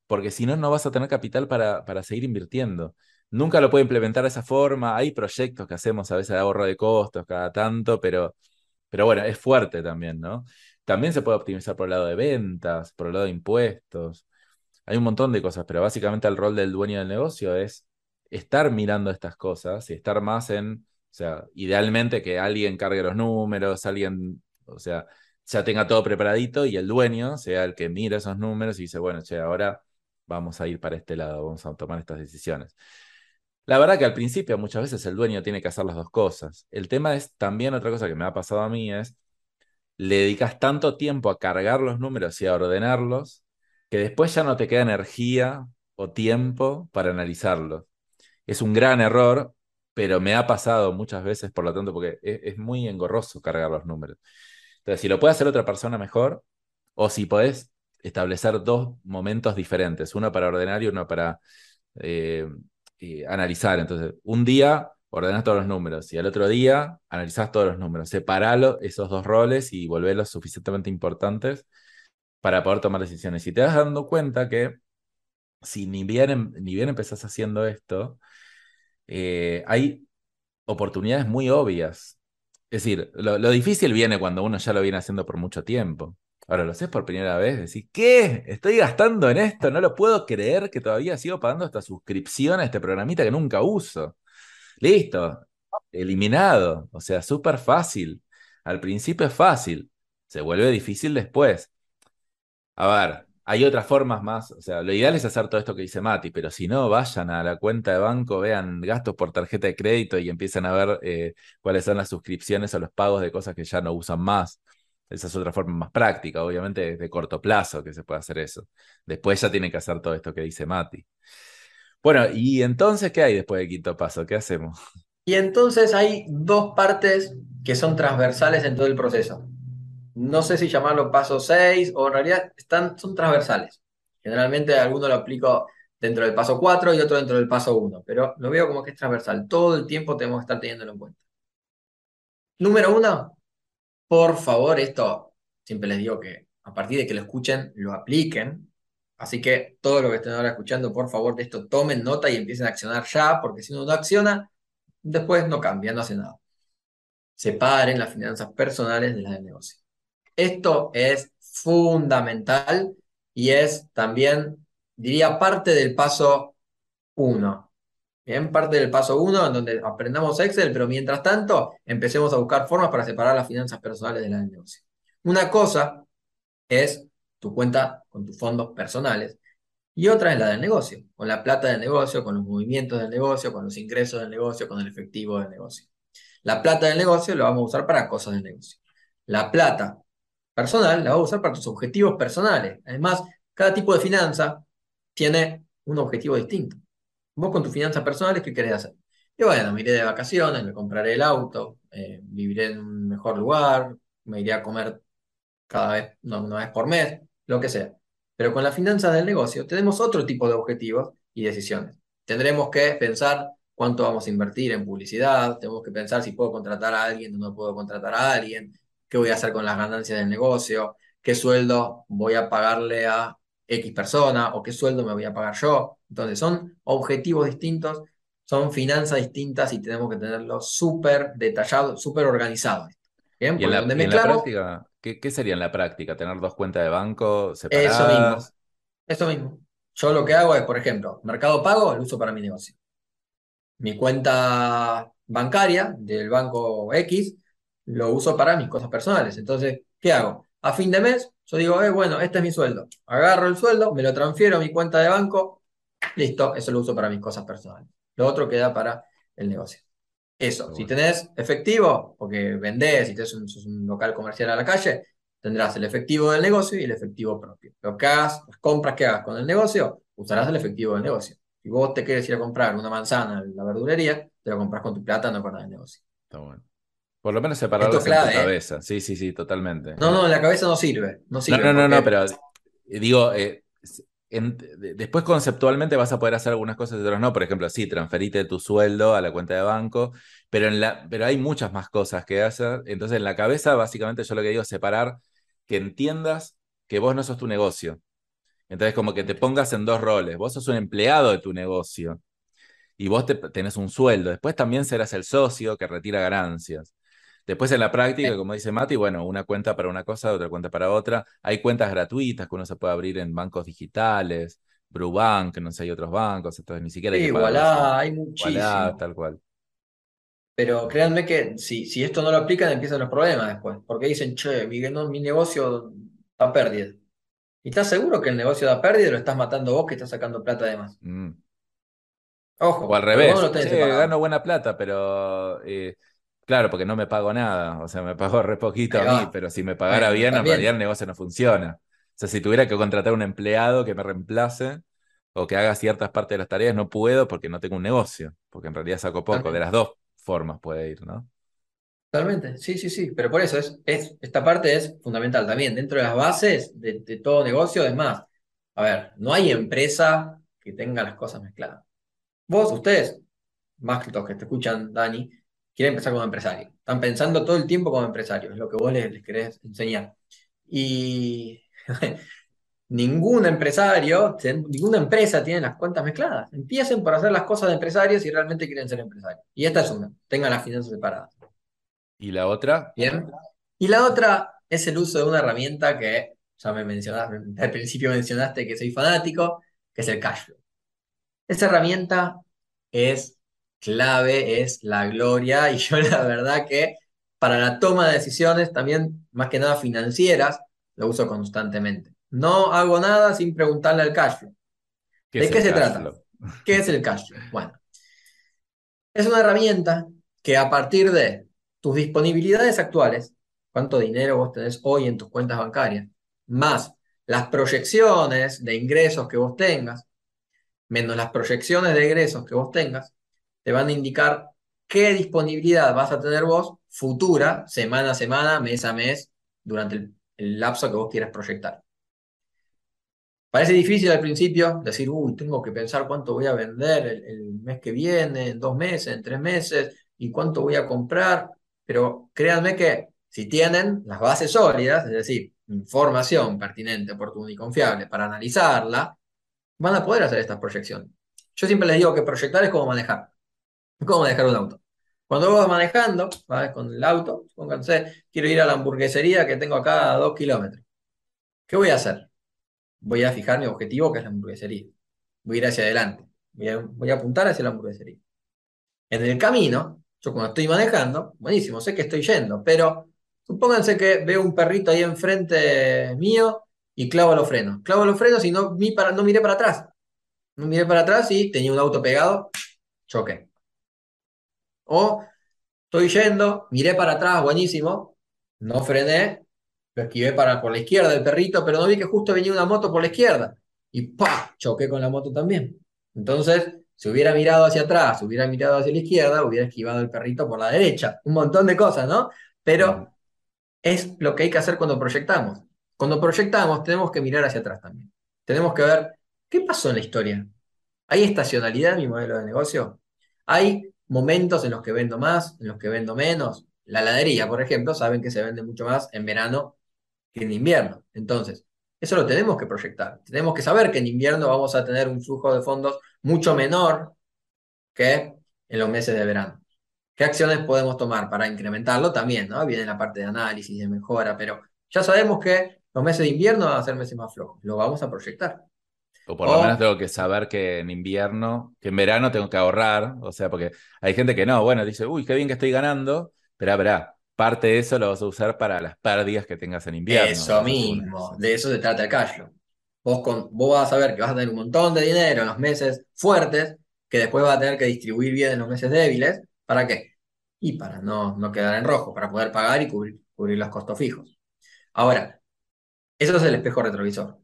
porque si no, no vas a tener capital para, para seguir invirtiendo. Nunca lo puedo implementar de esa forma. Hay proyectos que hacemos a veces de ahorro de costos cada tanto, pero, pero bueno, es fuerte también, ¿no? También se puede optimizar por el lado de ventas, por el lado de impuestos. Hay un montón de cosas, pero básicamente el rol del dueño del negocio es estar mirando estas cosas y estar más en, o sea, idealmente que alguien cargue los números, alguien, o sea, ya tenga todo preparadito y el dueño sea el que mira esos números y dice, bueno, che, ahora vamos a ir para este lado, vamos a tomar estas decisiones. La verdad que al principio muchas veces el dueño tiene que hacer las dos cosas. El tema es también otra cosa que me ha pasado a mí es, le dedicas tanto tiempo a cargar los números y a ordenarlos, que después ya no te queda energía o tiempo para analizarlos. Es un gran error, pero me ha pasado muchas veces, por lo tanto, porque es, es muy engorroso cargar los números. Entonces, si lo puede hacer otra persona mejor, o si podés establecer dos momentos diferentes, uno para ordenar y uno para eh, analizar. Entonces, un día ordenas todos los números y al otro día analizás todos los números. Separalo esos dos roles y volverlos suficientemente importantes para poder tomar decisiones. Y te vas dando cuenta que si ni bien, em, ni bien empezás haciendo esto, eh, hay oportunidades muy obvias. Es decir, lo difícil viene cuando uno ya lo viene haciendo por mucho tiempo. Ahora lo haces por primera vez, decís, ¿qué? Estoy gastando en esto, no lo puedo creer que todavía sigo pagando esta suscripción a este programita que nunca uso. Listo, eliminado. O sea, súper fácil. Al principio es fácil, se vuelve difícil después. A ver, hay otras formas más, o sea, lo ideal es hacer todo esto que dice Mati, pero si no, vayan a la cuenta de banco, vean gastos por tarjeta de crédito y empiecen a ver eh, cuáles son las suscripciones o los pagos de cosas que ya no usan más. Esa es otra forma más práctica, obviamente de corto plazo que se puede hacer eso. Después ya tiene que hacer todo esto que dice Mati. Bueno, y entonces, ¿qué hay después del quinto paso? ¿Qué hacemos? Y entonces hay dos partes que son transversales en todo el proceso. No sé si llamarlo paso 6 o en realidad están, son transversales. Generalmente alguno lo aplico dentro del paso 4 y otro dentro del paso 1, pero lo veo como que es transversal. Todo el tiempo tenemos que estar teniéndolo en cuenta. Número uno, por favor, esto siempre les digo que a partir de que lo escuchen, lo apliquen. Así que todo lo que estén ahora escuchando, por favor, de esto tomen nota y empiecen a accionar ya, porque si uno no acciona, después no cambia, no hace nada. Separen las finanzas personales de las del negocio. Esto es fundamental y es también, diría, parte del paso 1. Bien, parte del paso 1 en donde aprendamos Excel, pero mientras tanto empecemos a buscar formas para separar las finanzas personales de las del negocio. Una cosa es tu cuenta con tus fondos personales y otra es la del negocio, con la plata del negocio, con los movimientos del negocio, con los ingresos del negocio, con el efectivo del negocio. La plata del negocio la vamos a usar para cosas del negocio. La plata personal la vamos a usar para tus objetivos personales. Además, cada tipo de finanza tiene un objetivo distinto. Vos con tus finanzas personales, ¿qué querés hacer? Y bueno, me iré de vacaciones, me compraré el auto, eh, viviré en un mejor lugar, me iré a comer cada vez, una vez por mes, lo que sea. Pero con las finanzas del negocio tenemos otro tipo de objetivos y decisiones. Tendremos que pensar cuánto vamos a invertir en publicidad, tenemos que pensar si puedo contratar a alguien o no puedo contratar a alguien, qué voy a hacer con las ganancias del negocio, qué sueldo voy a pagarle a X persona o qué sueldo me voy a pagar yo. Entonces son objetivos distintos, son finanzas distintas y tenemos que tenerlo súper detallado, súper organizado. Bien, ¿Y en la, práctica, ¿qué, sería en la práctica? ¿Tener dos cuentas de banco separadas? Eso mismo. Eso mismo. Yo lo que hago es, por ejemplo, Mercado Pago lo uso para mi negocio. Mi cuenta bancaria del banco X lo uso para mis cosas personales. Entonces, ¿qué hago? A fin de mes, yo digo, eh, bueno, este es mi sueldo. Agarro el sueldo, me lo transfiero a mi cuenta de banco, listo, eso lo uso para mis cosas personales. Lo otro queda para el negocio. Eso, si tenés efectivo, porque vendés, si tenés un, local comercial a la calle, tendrás el efectivo del negocio y el efectivo propio. Lo que hagas, las compras que hagas con el negocio, usarás el efectivo del negocio. Si vos te quieres ir a comprar una manzana en la verdulería, te lo compras con tu plata, no con el negocio. Está bueno. Por lo menos separarlo en tu ¿eh? cabeza. Sí, sí, sí, totalmente. No, no, en la cabeza no sirve. No, sirve no, no, no, pero digo, eh, después conceptualmente vas a poder hacer algunas cosas y otras no. Por ejemplo, sí, transferite tu sueldo a la cuenta de banco, pero, en la, pero hay muchas más cosas que hacer. Entonces, en la cabeza, básicamente, yo lo que digo es separar, que entiendas que vos no sos tu negocio. Entonces, como que te pongas en dos roles. Vos sos un empleado de tu negocio y vos tenés un sueldo. Después también serás el socio que retira ganancias. Después en la práctica, como dice Mati, bueno, una cuenta para una cosa, otra cuenta para otra. Hay cuentas gratuitas que uno se puede abrir en bancos digitales, Brubank, no sé, hay otros bancos, entonces ni siquiera hay que hay muchísimo. tal cual. Pero créanme que si, si esto no lo aplican, empiezan los problemas después. Porque dicen, che, mi, mi negocio da pérdida. ¿Y estás seguro que el negocio da pérdida y lo estás matando vos que estás sacando plata además? Mm. Ojo. O al revés. gano buena plata, pero eh, Claro, porque no me pago nada, o sea, me pago re poquito a mí, pero si me pagara bien, en realidad el negocio no funciona. O sea, si tuviera que contratar un empleado que me reemplace o que haga ciertas partes de las tareas, no puedo porque no tengo un negocio, porque en realidad saco poco. De las dos formas puede ir, ¿no? Totalmente, sí, sí, sí, pero por eso es, es, esta parte es fundamental también. Dentro de las bases de, de todo negocio, es más, a ver, no hay empresa que tenga las cosas mezcladas. Vos, ustedes, más que los que te escuchan, Dani, quieren empezar como empresario. Están pensando todo el tiempo como empresario, es lo que vos les, querés enseñar. Y ningún empresario, ninguna empresa tiene las cuentas mezcladas. Empiecen por hacer las cosas de empresarios si realmente quieren ser empresarios. Y esta es una, tengan las finanzas separadas. ¿Y la otra? Bien. Y la otra es el uso de una herramienta que ya me mencionaste, al principio mencionaste que soy fanático, que es el cash flow. Esa herramienta es clave es la gloria y yo la verdad que para la toma de decisiones, también más que nada financieras, lo uso constantemente. No hago nada sin preguntarle al cash flow. ¿De qué se trata? ¿Qué es el cash flow? Bueno, es una herramienta que a partir de tus disponibilidades actuales, cuánto dinero vos tenés hoy en tus cuentas bancarias, más las proyecciones de ingresos que vos tengas, menos las proyecciones de egresos que vos tengas, te van a indicar qué disponibilidad vas a tener vos futura, semana a semana, mes a mes, durante el, el lapso que vos quieras proyectar. Parece difícil al principio decir, uy, tengo que pensar cuánto voy a vender el, mes que viene, en dos meses, en tres meses, y cuánto voy a comprar, pero créanme que si tienen las bases sólidas, es decir, información pertinente, oportuna y confiable para analizarla, van a poder hacer estas proyecciones. Yo siempre les digo que proyectar es como manejar, es como manejar un auto. Cuando vos vas manejando, con el auto, pónganse, quiero ir a la hamburguesería que tengo acá a dos kilómetros. ¿Qué voy a hacer? voy a fijar mi objetivo, que es la hamburguesería. Voy a ir hacia adelante. Voy a, apuntar hacia la hamburguesería. En el camino, yo cuando estoy manejando, buenísimo, sé que estoy yendo, pero supónganse que veo un perrito ahí enfrente mío y clavo los frenos. Clavo los frenos y no, para, no miré para atrás. No miré para atrás y tenía un auto pegado, choqué. O estoy yendo, miré para atrás, buenísimo, no frené, lo esquivé para, por la izquierda del perrito, pero no vi que justo venía una moto por la izquierda. Y ¡pa! Choqué con la moto también. Entonces, si hubiera mirado hacia atrás, si hubiera mirado hacia la izquierda, hubiera esquivado el perrito por la derecha. Un montón de cosas, ¿no? Pero es lo que hay que hacer cuando proyectamos. Cuando proyectamos, tenemos que mirar hacia atrás también. Tenemos que ver qué pasó en la historia. ¿Hay estacionalidad en mi modelo de negocio? ¿Hay momentos en los que vendo más, en los que vendo menos? La heladería, por ejemplo, saben que se vende mucho más en verano que en invierno. Entonces, eso lo tenemos que proyectar. Tenemos que saber que en invierno vamos a tener un flujo de fondos mucho menor que en los meses de verano. ¿Qué acciones podemos tomar para incrementarlo? También, ¿no? Viene la parte de análisis, de mejora, pero ya sabemos que los meses de invierno van a ser meses más flojos. Lo vamos a proyectar. O por lo menos tengo que saber que en invierno, que en verano tengo que ahorrar. O sea, porque hay gente que no, bueno, dice, uy, qué bien que estoy ganando. Pero, verá, parte de eso lo vas a usar para las pérdidas que tengas en invierno. Eso mismo, de eso se trata el cash Vos, con, vos vas a saber que vas a tener un montón de dinero en los meses fuertes, que después vas a tener que distribuir bien en los meses débiles. ¿Para qué? Y para no, no quedar en rojo, para poder pagar y cubrir, los costos fijos. Ahora, eso es el espejo retrovisor.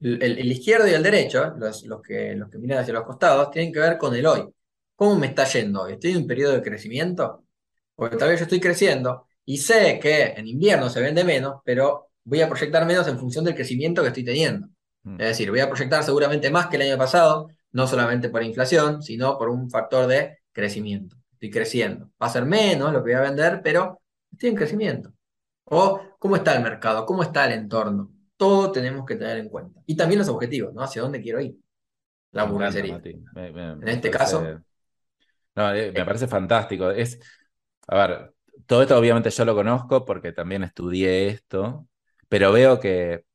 El, izquierdo y el derecho, los, los, que, los que miran hacia los costados, tienen que ver con el hoy. ¿Cómo me está yendo hoy? ¿Estoy en un periodo de crecimiento? Porque tal vez yo estoy creciendo y sé que en invierno se vende menos, pero voy a proyectar menos en función del crecimiento que estoy teniendo. Mm. Es decir, voy a proyectar seguramente más que el año pasado, no solamente por inflación, sino por un factor de crecimiento. Estoy creciendo. Va a ser menos lo que voy a vender, pero estoy en crecimiento. O cómo está el mercado, cómo está el entorno. Todo tenemos que tener en cuenta. Y también los objetivos, ¿no? ¿Hacia dónde quiero ir? La hamburguesería. en este caso. No, eh, me parece fantástico. Es, a ver, todo esto obviamente yo lo conozco porque también estudié esto, pero veo que,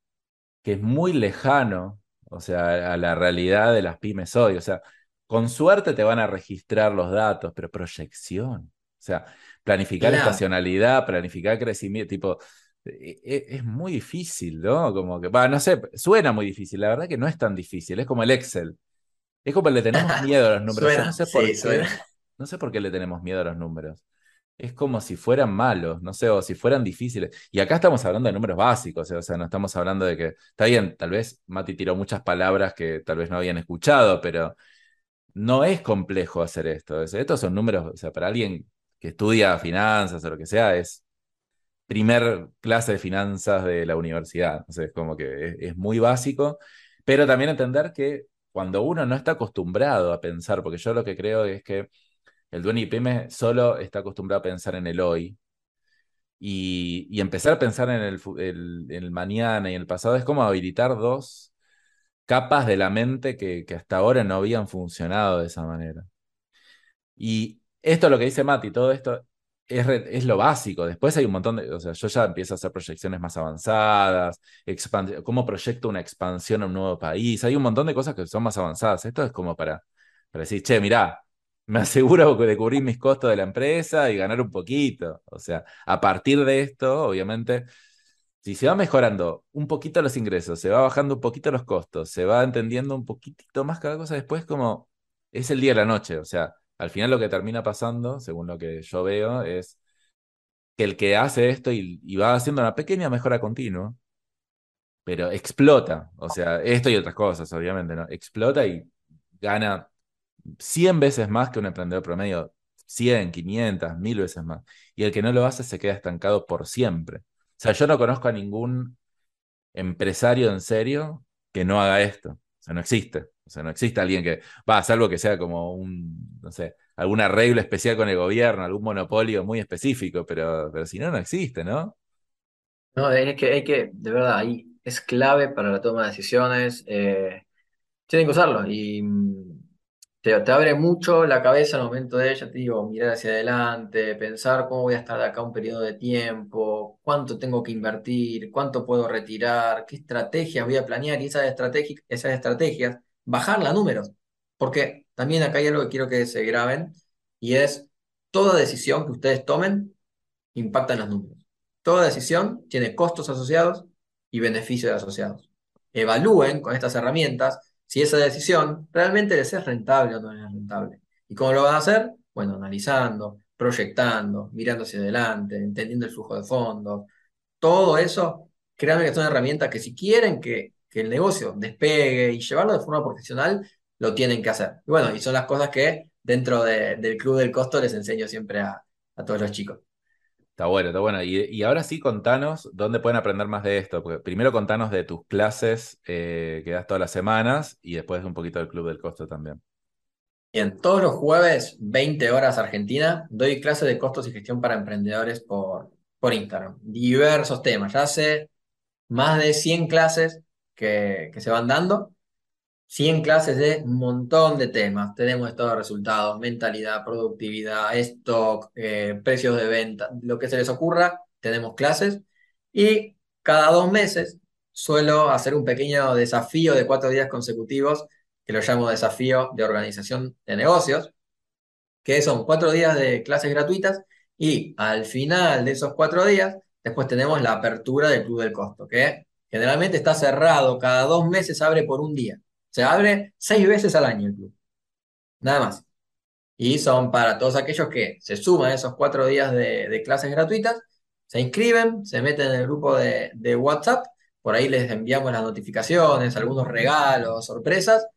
que es muy lejano, o sea, a la realidad de las pymes hoy. O sea, con suerte te van a registrar los datos, pero proyección. O sea, planificar estacionalidad, planificar crecimiento, tipo, es, muy difícil, ¿no? Como que, no sé, suena muy difícil, la verdad que no es tan difícil, es como el Excel. Es como le tenemos miedo a los números. no, sé por qué, no sé por qué le tenemos miedo a los números es como si fueran malos, no sé, o si fueran difíciles. Y acá estamos hablando de números básicos, o sea, no estamos hablando de que, está bien, tal vez Mati tiró muchas palabras que tal vez no habían escuchado, pero no es complejo hacer esto. estos son números, o sea, para alguien que estudia finanzas o lo que sea, es primer clase de finanzas de la universidad. O sea, es como que es, es muy básico, pero también entender que cuando uno no está acostumbrado a pensar, porque yo lo que creo es que el dueño y solo está acostumbrado a pensar en el hoy. Y, empezar a pensar en el, mañana y el pasado es como habilitar dos capas de la mente que, hasta ahora no habían funcionado de esa manera. Y esto lo que dice Mati, todo esto es, lo básico. Después hay un montón de, o sea, yo ya empiezo a hacer proyecciones más avanzadas, cómo proyecto una expansión a un nuevo país. Hay un montón de cosas que son más avanzadas. Esto es como para, decir, che, mirá, me aseguro de cubrir mis costos de la empresa y ganar un poquito. O sea, a partir de esto, obviamente, si se va mejorando un poquito los ingresos, se va bajando un poquito los costos, se va entendiendo un poquitito más cada cosa, después como es el día y la noche. O sea, al final lo que termina pasando, según lo que yo veo, es que el que hace esto y, va haciendo una pequeña mejora continua, pero explota. O sea, esto y otras cosas, obviamente, ¿no? Explota y gana 100 veces más que un emprendedor promedio 100, 500, 1000 veces más. Y el que no lo hace se queda estancado por siempre. O sea, yo no conozco a ningún empresario en serio que no haga esto. O sea, no existe. O sea, no existe alguien que, va, salvo que sea como un, no sé, algún arreglo especial con el gobierno, algún monopolio muy específico, pero, pero si no, no existe, ¿no? No, es que hay que, de verdad, ahí es clave para la toma de decisiones. Eh, tienen que usarlo y mm, te, te abre mucho la cabeza al momento de, ya te digo, mirar hacia adelante, pensar cómo voy a estar de acá un periodo de tiempo, cuánto tengo que invertir, cuánto puedo retirar, qué estrategias voy a planear y esas esas estrategias, bajarla a números. Porque también acá hay algo que quiero que se graben y es toda decisión que ustedes tomen impacta en los números. Toda decisión tiene costos asociados y beneficios asociados. Evalúen con estas herramientas si esa decisión realmente les es rentable o no es rentable. ¿Y cómo lo van a hacer? Bueno, analizando, proyectando, mirando hacia adelante, entendiendo el flujo de fondos. Todo eso, créanme que son herramientas que si quieren que, que el negocio despegue y llevarlo de forma profesional, lo tienen que hacer. Y bueno, y son las cosas que dentro del club del costo les enseño siempre a, a todos los chicos. Está bueno, está bueno. Y, ahora sí, contanos dónde pueden aprender más de esto. Porque primero contanos de tus clases eh, que das todas las semanas y después un poquito del Club del Costo también. Bien, todos los jueves, 20 horas Argentina, doy clases de costos y gestión para emprendedores por, por Instagram. Diversos temas. Ya hace más de 100 clases que, que se van dando 100 clases de un montón de temas. Tenemos estados de resultados, mentalidad, productividad, stock, eh, precios de venta, lo que se les ocurra, tenemos clases. Y cada dos meses suelo hacer un pequeño desafío de cuatro días consecutivos, que lo llamo desafío de organización de negocios, que son cuatro días de clases gratuitas y al final de esos cuatro días, después tenemos la apertura del Club del Costo, que generalmente está cerrado, cada dos meses abre por un día. Se abre seis veces al año el club. Nada más. Y son para todos aquellos que se suman esos cuatro días de, clases gratuitas, se inscriben, se meten en el grupo de, WhatsApp, por ahí les enviamos las notificaciones, algunos regalos, sorpresas.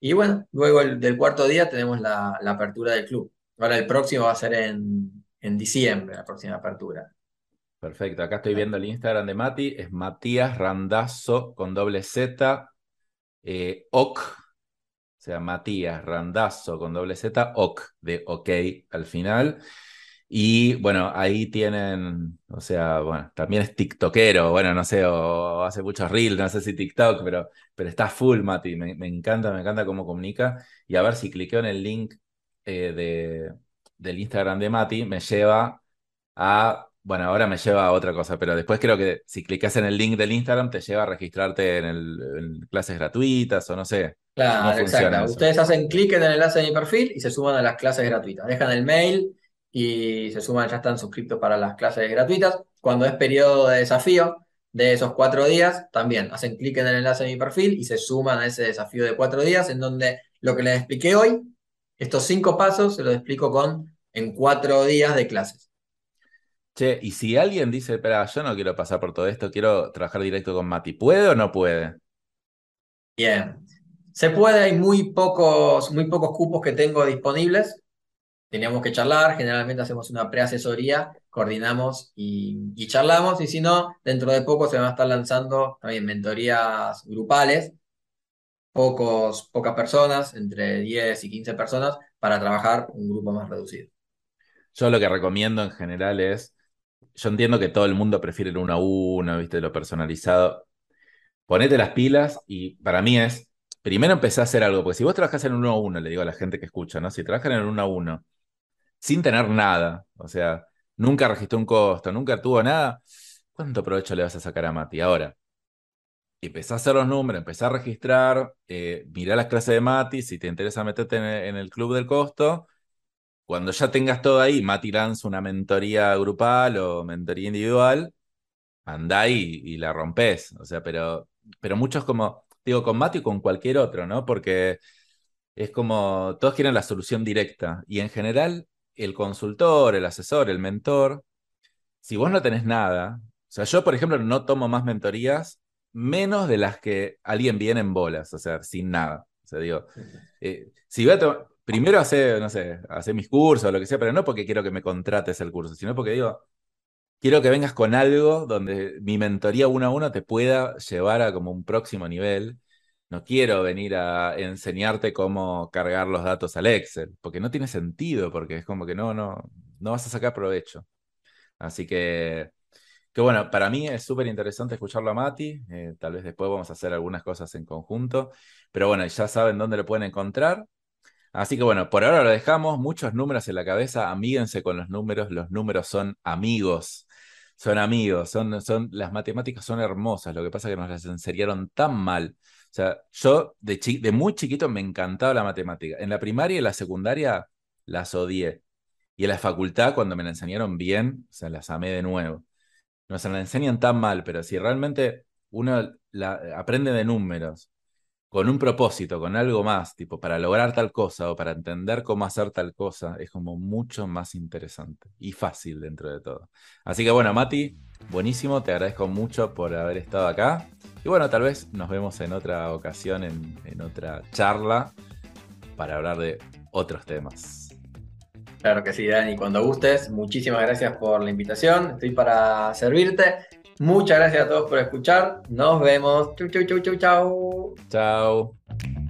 Y bueno, luego del cuarto día tenemos la, apertura del club. Ahora el próximo va a ser en, en diciembre, la próxima apertura. Perfecto, acá estoy viendo el Instagram de Mati, es Matías Randazo con doble Z, eh, OK, o sea, Matías Randazo con doble Z, OK, de OK al final. Y bueno, ahí tienen, o sea, bueno, también es TikTokero, bueno, no sé, o, hace muchos reels, no sé si TikTok, pero, pero está full, Mati, me, encanta, me encanta cómo comunica. Y a ver si cliqueo en el link eh, de, del Instagram de Mati, me lleva a bueno, ahora me lleva a otra cosa, pero después creo que si clicas en el link del Instagram te lleva a registrarte en, el, clases gratuitas o no sé. Claro, exacto. Ustedes hacen clic en el enlace de mi perfil y se suman a las clases gratuitas. Dejan el mail y se suman, ya están suscritos para las clases gratuitas. Cuando es periodo de desafío de esos cuatro días, también hacen clic en el enlace de mi perfil y se suman a ese desafío de cuatro días en donde lo que les expliqué hoy, estos cinco pasos, se los explico con en cuatro días de clases. Che, y si alguien dice, espera, yo no quiero pasar por todo esto, quiero trabajar directo con Mati, ¿puede o no puede? Bien. Se puede, hay muy pocos, muy pocos cupos que tengo disponibles. Teníamos que charlar, generalmente hacemos una preasesoría, coordinamos y, charlamos, y si no, dentro de poco se van a estar lanzando también mentorías grupales, pocos, pocas personas, entre 10 y 15 personas, para trabajar un grupo más reducido. Yo lo que recomiendo en general es yo entiendo que todo el mundo prefiere el uno a uno, ¿viste? Lo personalizado. Ponete las pilas y para mí es, primero empecé a hacer algo, porque si vos trabajás en uno a uno, le digo a la gente que escucha, ¿no? Si trabajan en uno a uno, sin tener nada, o sea, nunca registró un costo, nunca tuvo nada, ¿cuánto provecho le vas a sacar a Mati? Ahora, empezá a hacer los números, empezá a registrar, eh, mirá las clases de Mati, si te interesa meterte en el club del costo, cuando ya tengas todo ahí, Mati lanza una mentoría grupal o mentoría individual, andá y, y la rompes. O sea, pero, pero muchos como, digo, con Mati o con cualquier otro, ¿no? Porque es como, todos quieren la solución directa. Y en general, el consultor, el asesor, el mentor, si vos no tenés nada, o sea, yo, por ejemplo, no tomo más mentorías menos de las que alguien viene en bolas, o sea, sin nada. O sea, digo, eh, si voy a primero hacer, no sé, hacer mis cursos o lo que sea, pero no porque quiero que me contrates el curso, sino porque digo, quiero que vengas con algo donde mi mentoría uno a uno te pueda llevar a como un próximo nivel. No quiero venir a enseñarte cómo cargar los datos al Excel, porque no tiene sentido, porque es como que no, no, no vas a sacar provecho. Así que, que bueno, para mí es súper interesante escucharlo a Mati. Eh, tal vez después vamos a hacer algunas cosas en conjunto. Pero bueno, ya saben dónde lo pueden encontrar. Así que bueno, por ahora lo dejamos. Muchos números en la cabeza. Amíguense con los números. Los números son amigos. Son amigos. Son, son, las matemáticas son hermosas. Lo que pasa es que nos las enseñaron tan mal. O sea, yo de, muy chiquito me encantaba la matemática. En la primaria y en la secundaria las odié. Y en la facultad, cuando me la enseñaron bien, o sea, las amé de nuevo. No se la enseñan tan mal, pero si realmente uno la, aprende de números con un propósito, con algo más, tipo para lograr tal cosa o para entender cómo hacer tal cosa, es como mucho más interesante y fácil dentro de todo. Así que bueno, Mati, buenísimo, te agradezco mucho por haber estado acá. Y bueno, tal vez nos vemos en otra ocasión, en, en otra charla, para hablar de otros temas. Claro que sí, Dani, cuando gustes. Muchísimas gracias por la invitación. Estoy para servirte. Muchas gracias a todos por escuchar. Nos vemos. Chau, chau, chau, chau, chau. Chao.